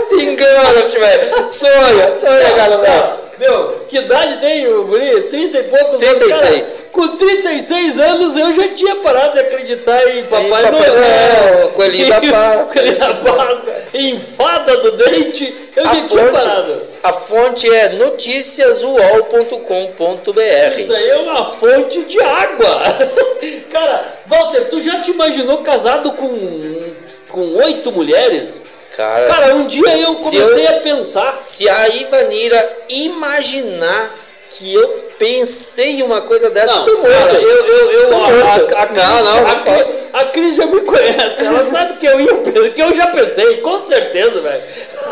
se engana, velho. Sonha, sonha, galera. Meu, que idade tem o guri? 30 e poucos 36. anos. Com 36 anos eu já tinha parado de acreditar em Papai, Papai Noel. Noel, Coelhinho da [laughs] Páscoa, Coelhinho da. Páscoa. Em fada do dente, eu A já tinha parado. fonte, a fonte é noticiasuol.com.br. Isso aí é uma fonte de água. [laughs] Cara, Walter, tu já te imaginou casado com com oito mulheres? Cara, Cara, um dia eu comecei eu- a pensar. Se a Ivanira imaginar que eu pensei em uma coisa dessa, Não, tô morto. cara, eu, eu, eu, Tô a, morto. a, a, Cris, Não, não, a, Cris, a Cris já me conhece, ela sabe que eu ia pensar, que eu já pensei, com certeza, velho.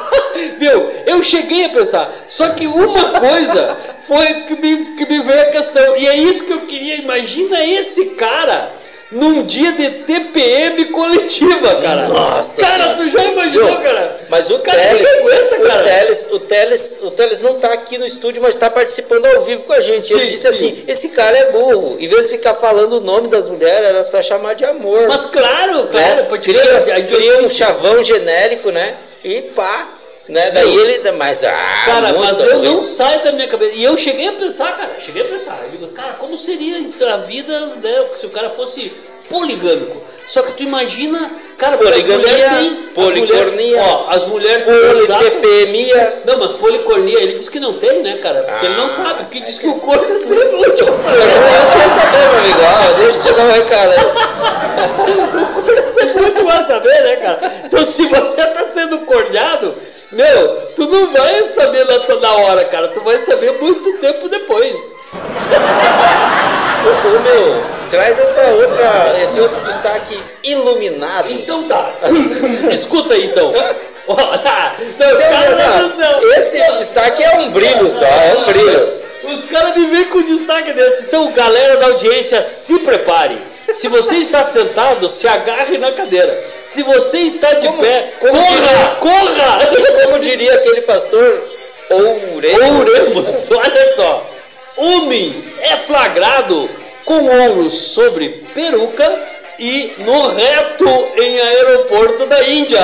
[laughs] Viu, eu cheguei a pensar, só que uma coisa foi que me, que me veio a questão, e é isso que eu queria, imagina esse cara num dia de TPM coletiva, cara. Nossa Cara, Senhora. tu já imaginou, Viu? cara? Mas o cara, Teles, aguenta, o cara. Teles, o Teles, o Teles não tá aqui no estúdio, mas está participando ao vivo com a gente. Ele Sim, disse sim. assim: esse cara é burro. Em vez de ficar falando o nome das mulheres, era só chamar de amor. Mas claro, né? claro, pode cria, cria um chavão genérico, né? E pá. Né? Daí Não. ele. Mas, ah, Cara, muito mas eu não saio da minha cabeça. E eu cheguei a pensar, cara, cheguei a pensar. Eu digo, cara, como seria a vida né, se o cara fosse poligâmico? Só que tu imagina, cara, as Poligamia, as policornia, mulheres- Ó, as mulheres Politepemia. Não, mas policornia, ele diz que não tem, né, cara? Porque ele não Ah, sabe, porque diz que o corpo é sempre útil. Eu queria saber, meu amigo. Ó, deixa eu te dar um recado aí. [laughs] Você muito vai saber, né, cara? Então, se você tá sendo corneado, meu, tu não vai saber na, na hora, cara. Tu vai saber muito tempo depois. [laughs] Ô, meu, traz essa outra, esse outro destaque iluminado. Então tá. [laughs] Escuta aí, então. [laughs] Não, os Não, não, não, não. não. Esse destaque é um brilho só, é um brilho. Os caras me vêm com destaque desse. Então, galera da audiência, se prepare. Se você está sentado, se agarre na cadeira. Se você está de Como- pé, como corra, corra! [laughs] Como diria aquele pastor, ouremos. Ouremos, [laughs] olha só. Homem é flagrado com ouro sobre peruca e no reto em aeroporto da Índia.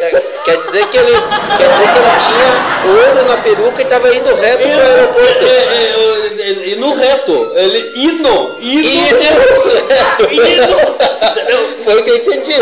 É, Quer dizer que ele, quer dizer que ele tinha ouro na peruca e estava indo reto E, pro aeroporto. é, é, e no reto, ele Hino. hino, entendeu? [laughs] Foi o que eu entendi.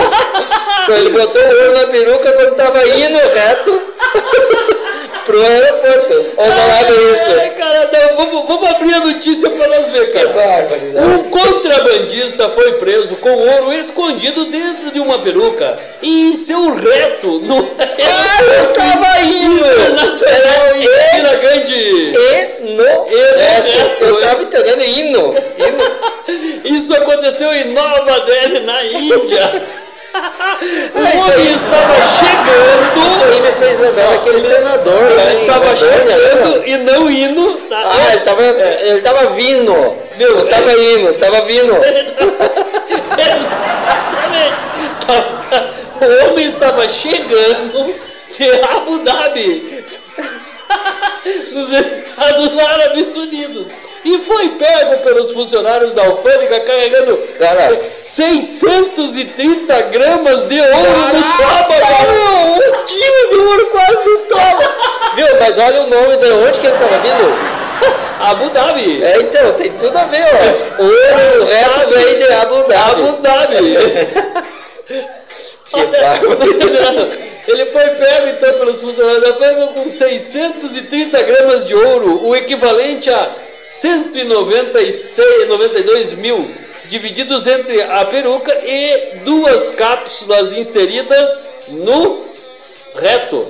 Ele botou o ouro na peruca quando estava indo reto [laughs] pro aeroporto. Ou não era É, isso? cara, não, vamos, vamos abrir a notícia para nós ver, Que cara. Um contrabandista foi preso com ouro escondido dentro de uma peruca e em seu reto no Ah, eu tava indo! Internacional em Era Campina Grande. E no reto. Eu tava entendendo hino. [laughs] hino. Isso aconteceu em Nova Delhi, na Índia. [laughs] O aí- estava chegando. Isso aí me fez lembrar daquele senador Ele em estava Rondônia, chegando lembra? e não indo. tá? Ah, ele tava, ele tava vindo. Meu, Não tava indo, tava vindo. [laughs] Exatamente. O homem estava chegando de Abu Dhabi, [laughs] nos Estados Árabes Unidos, e foi pego pelos funcionários da alfândega carregando Cara. 630 gramas de ouro no Caraca, toba. um quilo de ouro quase no toba. Viu, mas olha o nome de onde que ele tava vindo. [laughs] Abu Dhabi. É, então, tem tudo a ver, ó. [laughs] Ouro reto vem de Abu Dhabi. Abu Dhabi. Bárbaro. [laughs] Ele foi pego então pelos funcionários da pega com 630 gramas de ouro, o equivalente a 196, 92 mil, divididos entre a peruca e duas cápsulas inseridas no reto.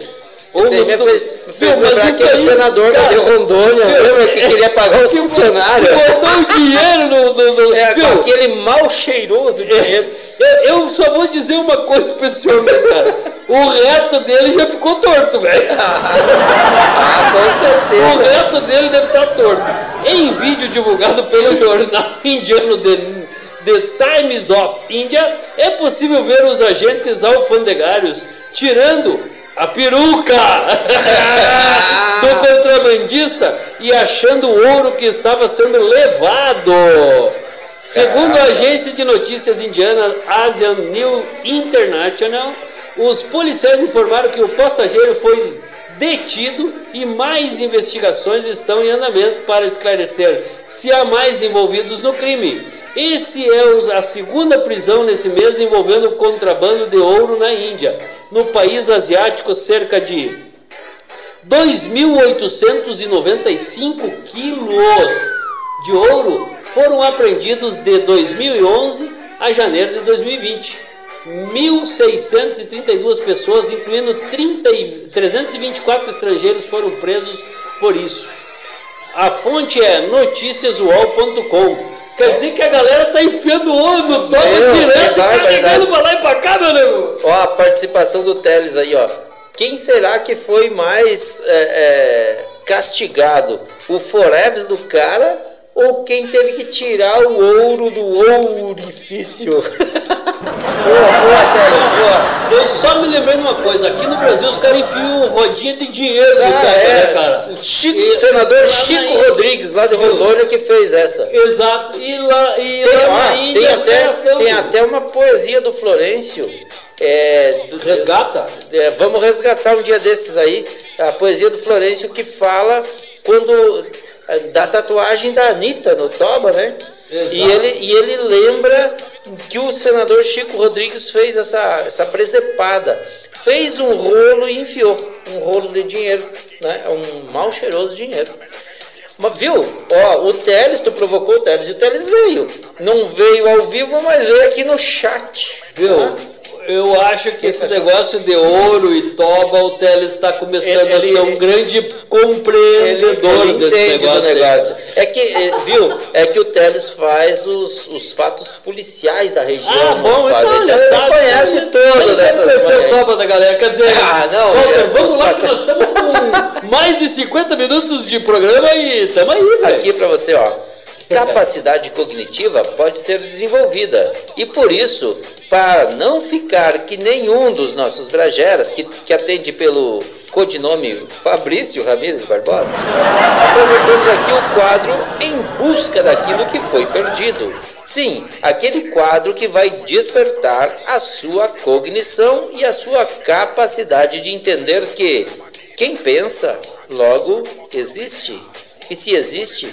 Ou Isso aí no me tu- fez, me fez lembrar aquele aí, senador cara, de Rondônia, viu, lembra que queria pagar os funcionários? Botou o dinheiro no. no, no [laughs] É, aquele mal cheiroso dinheiro. Eu, eu só vou dizer uma coisa pra esse homem, cara. O reto dele já ficou torto, velho. [laughs] Ah, com O certeza. reto dele deve estar torto. Em vídeo divulgado pelo jornal [laughs] indiano The, The Times of India, é possível ver os agentes alfandegários tirando a peruca [laughs] do contrabandista e achando o ouro que estava sendo levado. Segundo a agência de notícias indiana Asian News International, os policiais informaram que o passageiro foi detido e mais investigações estão em andamento para esclarecer se há mais envolvidos no crime. Esse é a segunda prisão nesse mês envolvendo contrabando de ouro na Índia. No país asiático, cerca de 2.895 quilos de ouro foram apreendidos de 2011 a janeiro de 2020. 1.632 pessoas, incluindo 30 e 324 estrangeiros, foram presos por isso. A fonte é noticiasuol.com. Quer dizer que a galera tá enfiando o olho no toba barbaridade. carregando pra lá e pra cá, meu nego. Ó, a participação do Teles aí, ó. Quem será que foi mais é, é, castigado? O Foreves do cara ou quem teve que tirar o ouro do orifício? [laughs] boa, boa, Teles, boa. Eu só me lembrei de uma coisa, aqui no Brasil os caras enfiam rodinha de dinheiro no Ah, teto, é, né, cara? O Chico, E- senador Chico Rodrigues, lá de Rondônia, que fez essa. Exato, e lá, e Tem, lá tem até, tem até uma poesia do Florencio. É, Resgata? É, vamos resgatar um dia desses aí a poesia do Florencio que fala quando da tatuagem da Anitta no Toba, né? Exato. E ele, e ele lembra que o senador Chico Rodrigues fez essa, essa presepada. Fez um rolo e enfiou um rolo de dinheiro, né? Um mal cheiroso dinheiro. Mas viu? Ó, o Teles, tu provocou o Teles, e o Teles veio. Não veio ao vivo, mas veio aqui no chat. Viu? Ah, Eu acho que esse negócio de ouro e toba, o Teles está começando Ele- a ser um grande compreendedor ele desse negócio. negócio. É que, eh, viu? É que o Teles faz os, os fatos policiais da região. Ah, não bom, então ele, ele sabe, conhece ele- tudo ele dessas toba da galera. Quer dizer, Ah, não, Walter, é, vamos os lá que nós estamos com [laughs] mais de 50 minutos de programa e estamos aí, velho. Aqui para você, ó. Capacidade cognitiva pode ser desenvolvida e por isso, para não ficar que nenhum dos nossos brageras que, que atende pelo codinome Fabrício Ramires Barbosa, apresentamos aqui o quadro Em Busca daquilo que foi perdido. Sim, aquele quadro que vai despertar a sua cognição e a sua capacidade de entender que quem pensa, logo existe. E se existe,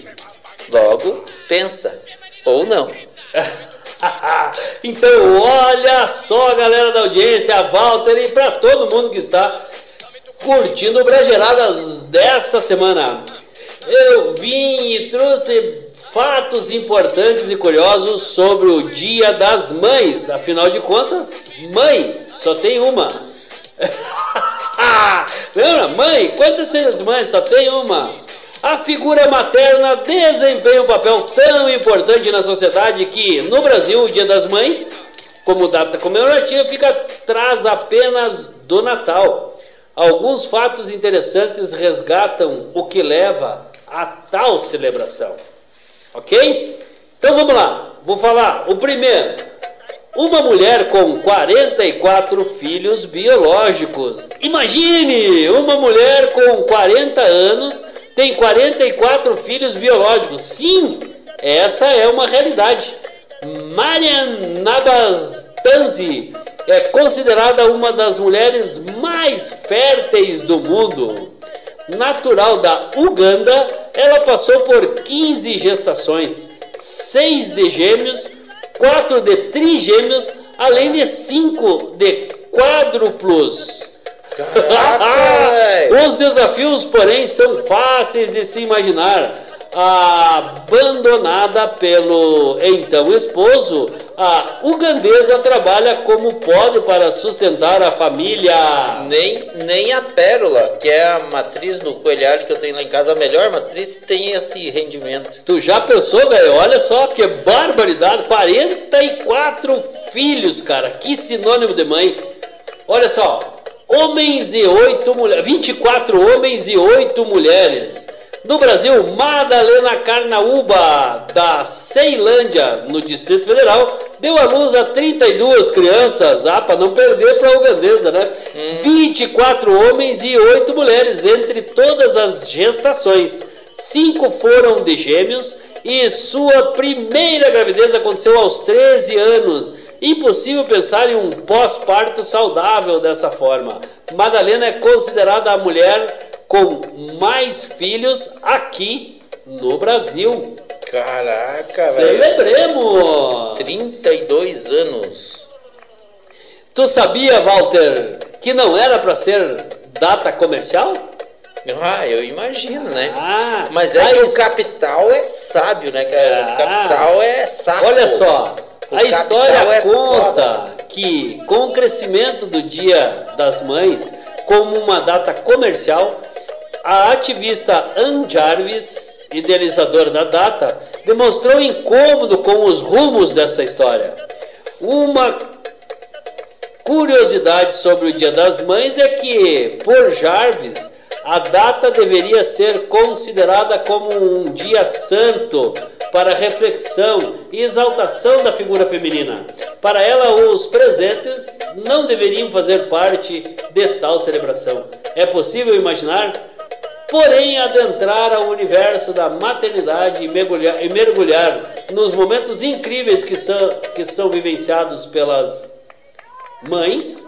logo pensa. Ou não. [laughs] então, olha só, galera da audiência, a Walter e para todo mundo que está curtindo o Brageradas desta semana. Eu vim e trouxe fatos importantes e curiosos sobre o Dia das Mães. Afinal de contas, mãe só tem uma. [laughs] Lembra? Mãe, quantas mães? Só tem uma. A figura materna desempenha um papel tão importante na sociedade que, no Brasil, o Dia das Mães, como data comemorativa, fica atrás apenas do Natal. Alguns fatos interessantes resgatam o que leva a tal celebração. Ok? Então vamos lá, vou falar. O primeiro, uma mulher com 44 filhos biológicos. Imagine, uma mulher com 40 anos tem 44 filhos biológicos. Sim, essa é uma realidade. Marian Nabastanzi é considerada uma das mulheres mais férteis do mundo. Natural da Uganda, ela passou por 15 gestações, 6 de gêmeos, 4 de trigêmeos, além de 5 de quádruplos. Caraca. Os desafios, porém, são fáceis de se imaginar. Abandonada pelo então esposo, a ugandesa trabalha como pode para sustentar a família. Nem, nem a Pérola, que é a matriz no coelhado que eu tenho lá em casa, a melhor matriz, tem esse rendimento. Tu já pensou, velho? Olha só que barbaridade! 44 filhos, cara. Que sinônimo de mãe. Olha só. Homens e 8 mulheres. 24 homens e 8 mulheres. No Brasil, Madalena Carnaúba, da Ceilândia, no Distrito Federal, deu à luz a 32 crianças. Ah, para não perder para a ugandesa, né? 24 homens e 8 mulheres, entre todas as gestações. Cinco foram de gêmeos e sua primeira gravidez aconteceu aos 13 anos. Impossível pensar em um pós-parto saudável dessa forma. Madalena é considerada a mulher com mais filhos aqui no Brasil. Caraca, velho. Celebremos! 32 anos. Tu sabia, Walter, que não era para ser data comercial? Ah, eu imagino, né? Ah, Mas é que o his- capital é sábio, né, cara? Ah. O capital é saco. Olha só, O a história é conta que com o crescimento do Dia das Mães como uma data comercial, a ativista Ann Jarvis idealizador da data, demonstrou incômodo com os rumos dessa história. Uma curiosidade sobre o Dia das Mães é que, por Jarvis, a data deveria ser considerada como um dia santo para reflexão e exaltação da figura feminina. Para ela, os presentes não deveriam fazer parte de tal celebração. É possível imaginar, porém, adentrar ao universo da maternidade e mergulhar, e mergulhar nos momentos incríveis que são, que são vivenciados pelas mães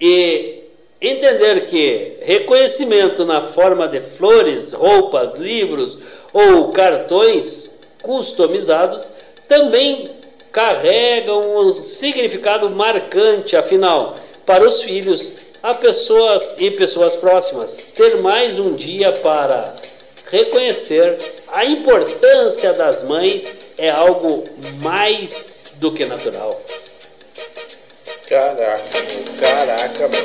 e Entender que reconhecimento na forma de flores, roupas, livros ou cartões customizados também carregam um significado marcante, afinal, para os filhos, a pessoas e pessoas próximas, ter mais um dia para reconhecer a importância das mães é algo mais do que natural. Caraca, meu, caraca, meu.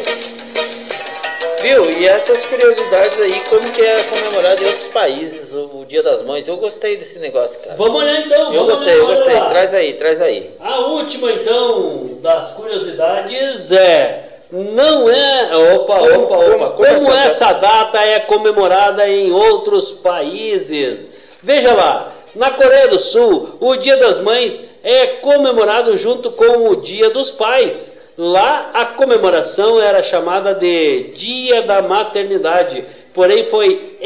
Viu? E essas curiosidades aí, como que é comemorado em outros países o, o Dia das Mães? Eu gostei desse negócio, cara. Vamos olhar então. Eu gostei, olhar, eu gostei. Traz aí, traz aí. A última então das curiosidades é não é opa opa opa como como, essa essa, data é comemorada em outros países. Veja lá, na Coreia do Sul o Dia das Mães é comemorado junto com o Dia dos Pais. Lá a comemoração era chamada de Dia da Maternidade, porém foi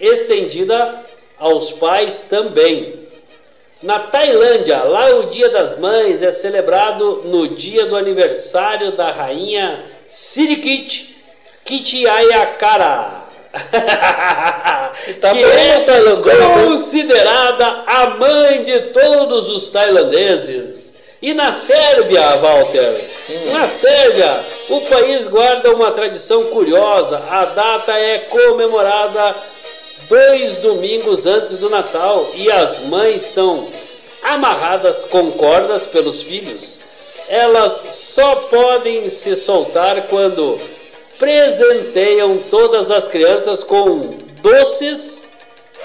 estendida aos pais também. Na Tailândia, lá o Dia das Mães é celebrado no dia do aniversário da rainha Sirikit Kitiayakara. [laughs] tá que é tailandês, hein? considerada a mãe de todos os tailandeses. E na Sérvia, Walter, Hum. na Sérvia, o país guarda uma tradição curiosa. A data é comemorada dois domingos antes do Natal e as mães são amarradas com cordas pelos filhos. Elas só podem se soltar quando presenteiam todas as crianças com doces.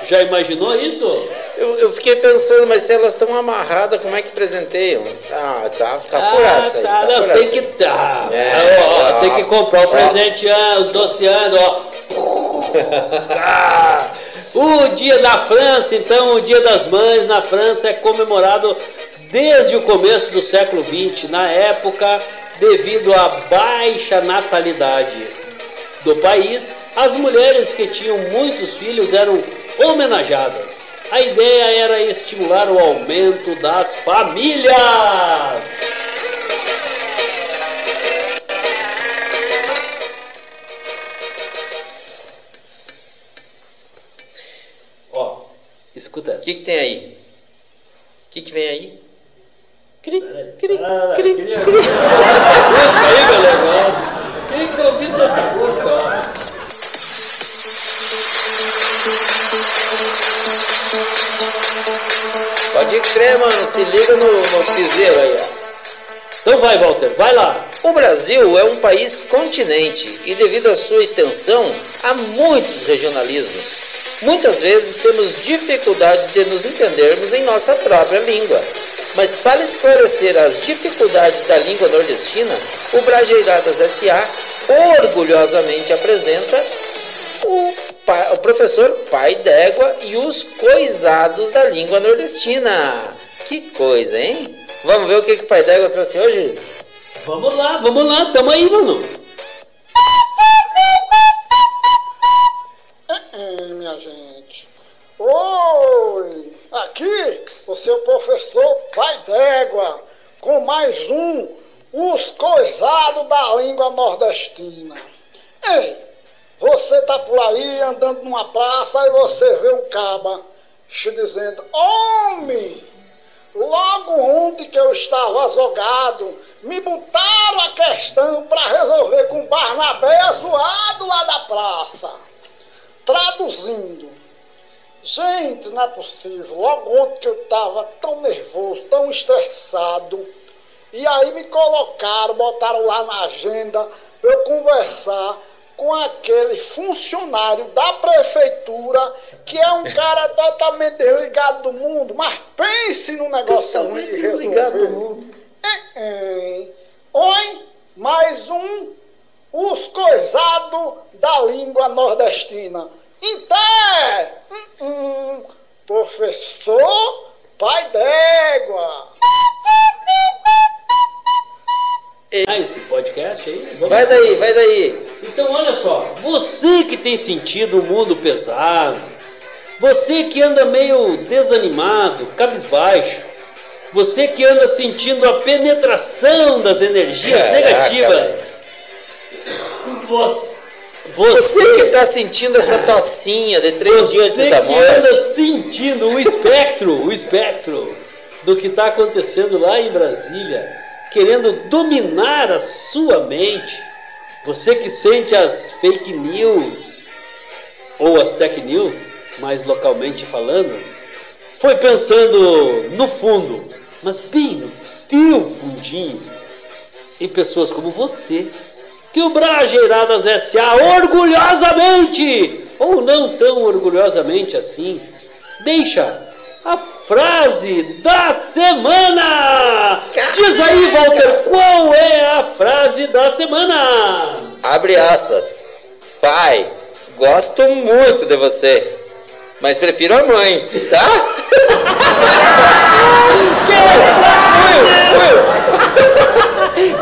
Já imaginou isso? Eu, eu fiquei pensando, mas se elas estão amarradas, como é que presenteiam? Ah, tá, tá furado isso aí. tá, tá não, tem que tá, É, ó, ó, ó, tem que comprar o ó. presente, ah, os doceando, ó. [laughs] Ah, o dia da França, então, o dia das mães na França é comemorado desde o começo do século XX, na época, devido à baixa natalidade do país, as mulheres que tinham muitos filhos eram homenageadas. A ideia era estimular o aumento das famílias. Ó, escuta O essa. que, que tem aí? O que, que vem aí? Cri, cri, cri, cri. Essa música aí, galera. Queria que ouvisse essa música, ó. Pode crer, mano. Se liga no, no piseiro aí, ó. Então vai, Walter, vai lá. O Brasil é um país continente e, devido à sua extensão, há muitos regionalismos. Muitas vezes temos dificuldades de nos entendermos em nossa própria língua. Mas para esclarecer as dificuldades da língua nordestina, o Brajeiradas SA orgulhosamente apresenta o, o professor Pai d'Égua e os coisados da língua nordestina. Que coisa, hein? Vamos ver o que, que o Pai d'Égua trouxe hoje? Vamos lá, vamos lá, tamo aí, mano. Hum, minha gente. Oi! Aqui o seu professor Pai d'Égua, com mais um Os Coisados da Língua Nordestina. Ei, você tá por aí andando numa praça e você vê um caba te dizendo: Homem! Logo ontem que eu estava azogado, me botaram a questão para resolver com Barnabé azoado lá da praça. Traduzindo, gente, não é possível. Logo ontem que eu estava tão nervoso, tão estressado, e aí me colocaram, botaram lá na agenda para eu conversar com aquele funcionário da prefeitura que é um cara totalmente desligado do mundo, mas pense num negócio Totalmente de desligado do mundo. É, é. Oi, mais um, os coisados da língua nordestina. Inter, hum, hum, professor pai d'égua. Ah, esse podcast aí? Vamos Vai daí, vai daí. Então, olha só, você que tem sentido o mundo pesado, você que anda meio desanimado, cabisbaixo, você que anda sentindo a penetração das energias Caraca, negativas, velho. você, Você que tá sentindo essa tocinha de três dias você antes da que anda morte. sentindo o espectro, o espectro do que está acontecendo lá em Brasília, querendo dominar a sua mente, você que sente as fake news ou as tech news, mais localmente falando, foi pensando no fundo, mas bem no teu fundinho, em pessoas como você, que o Brajeiradas S.A. orgulhosamente, ou não tão orgulhosamente assim, deixa a frase da semana! Diz aí, Walter, qual é a frase da semana? Abre aspas. Pai, gosto muito de você. Mas prefiro a mãe, tá?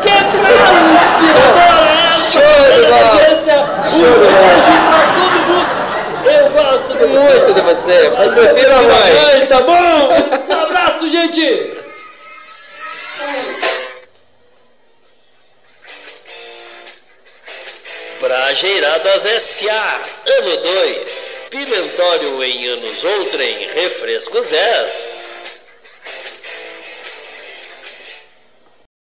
Que frase é essa? Show de bola! Show de bola! Eu gosto você. Muito de você, mas prefiro a mãe. Ai, tá bom? [laughs] Um abraço, gente! Brajeiradas S.A. Ano 2. Pimentório em anos outrem. Refrescos S.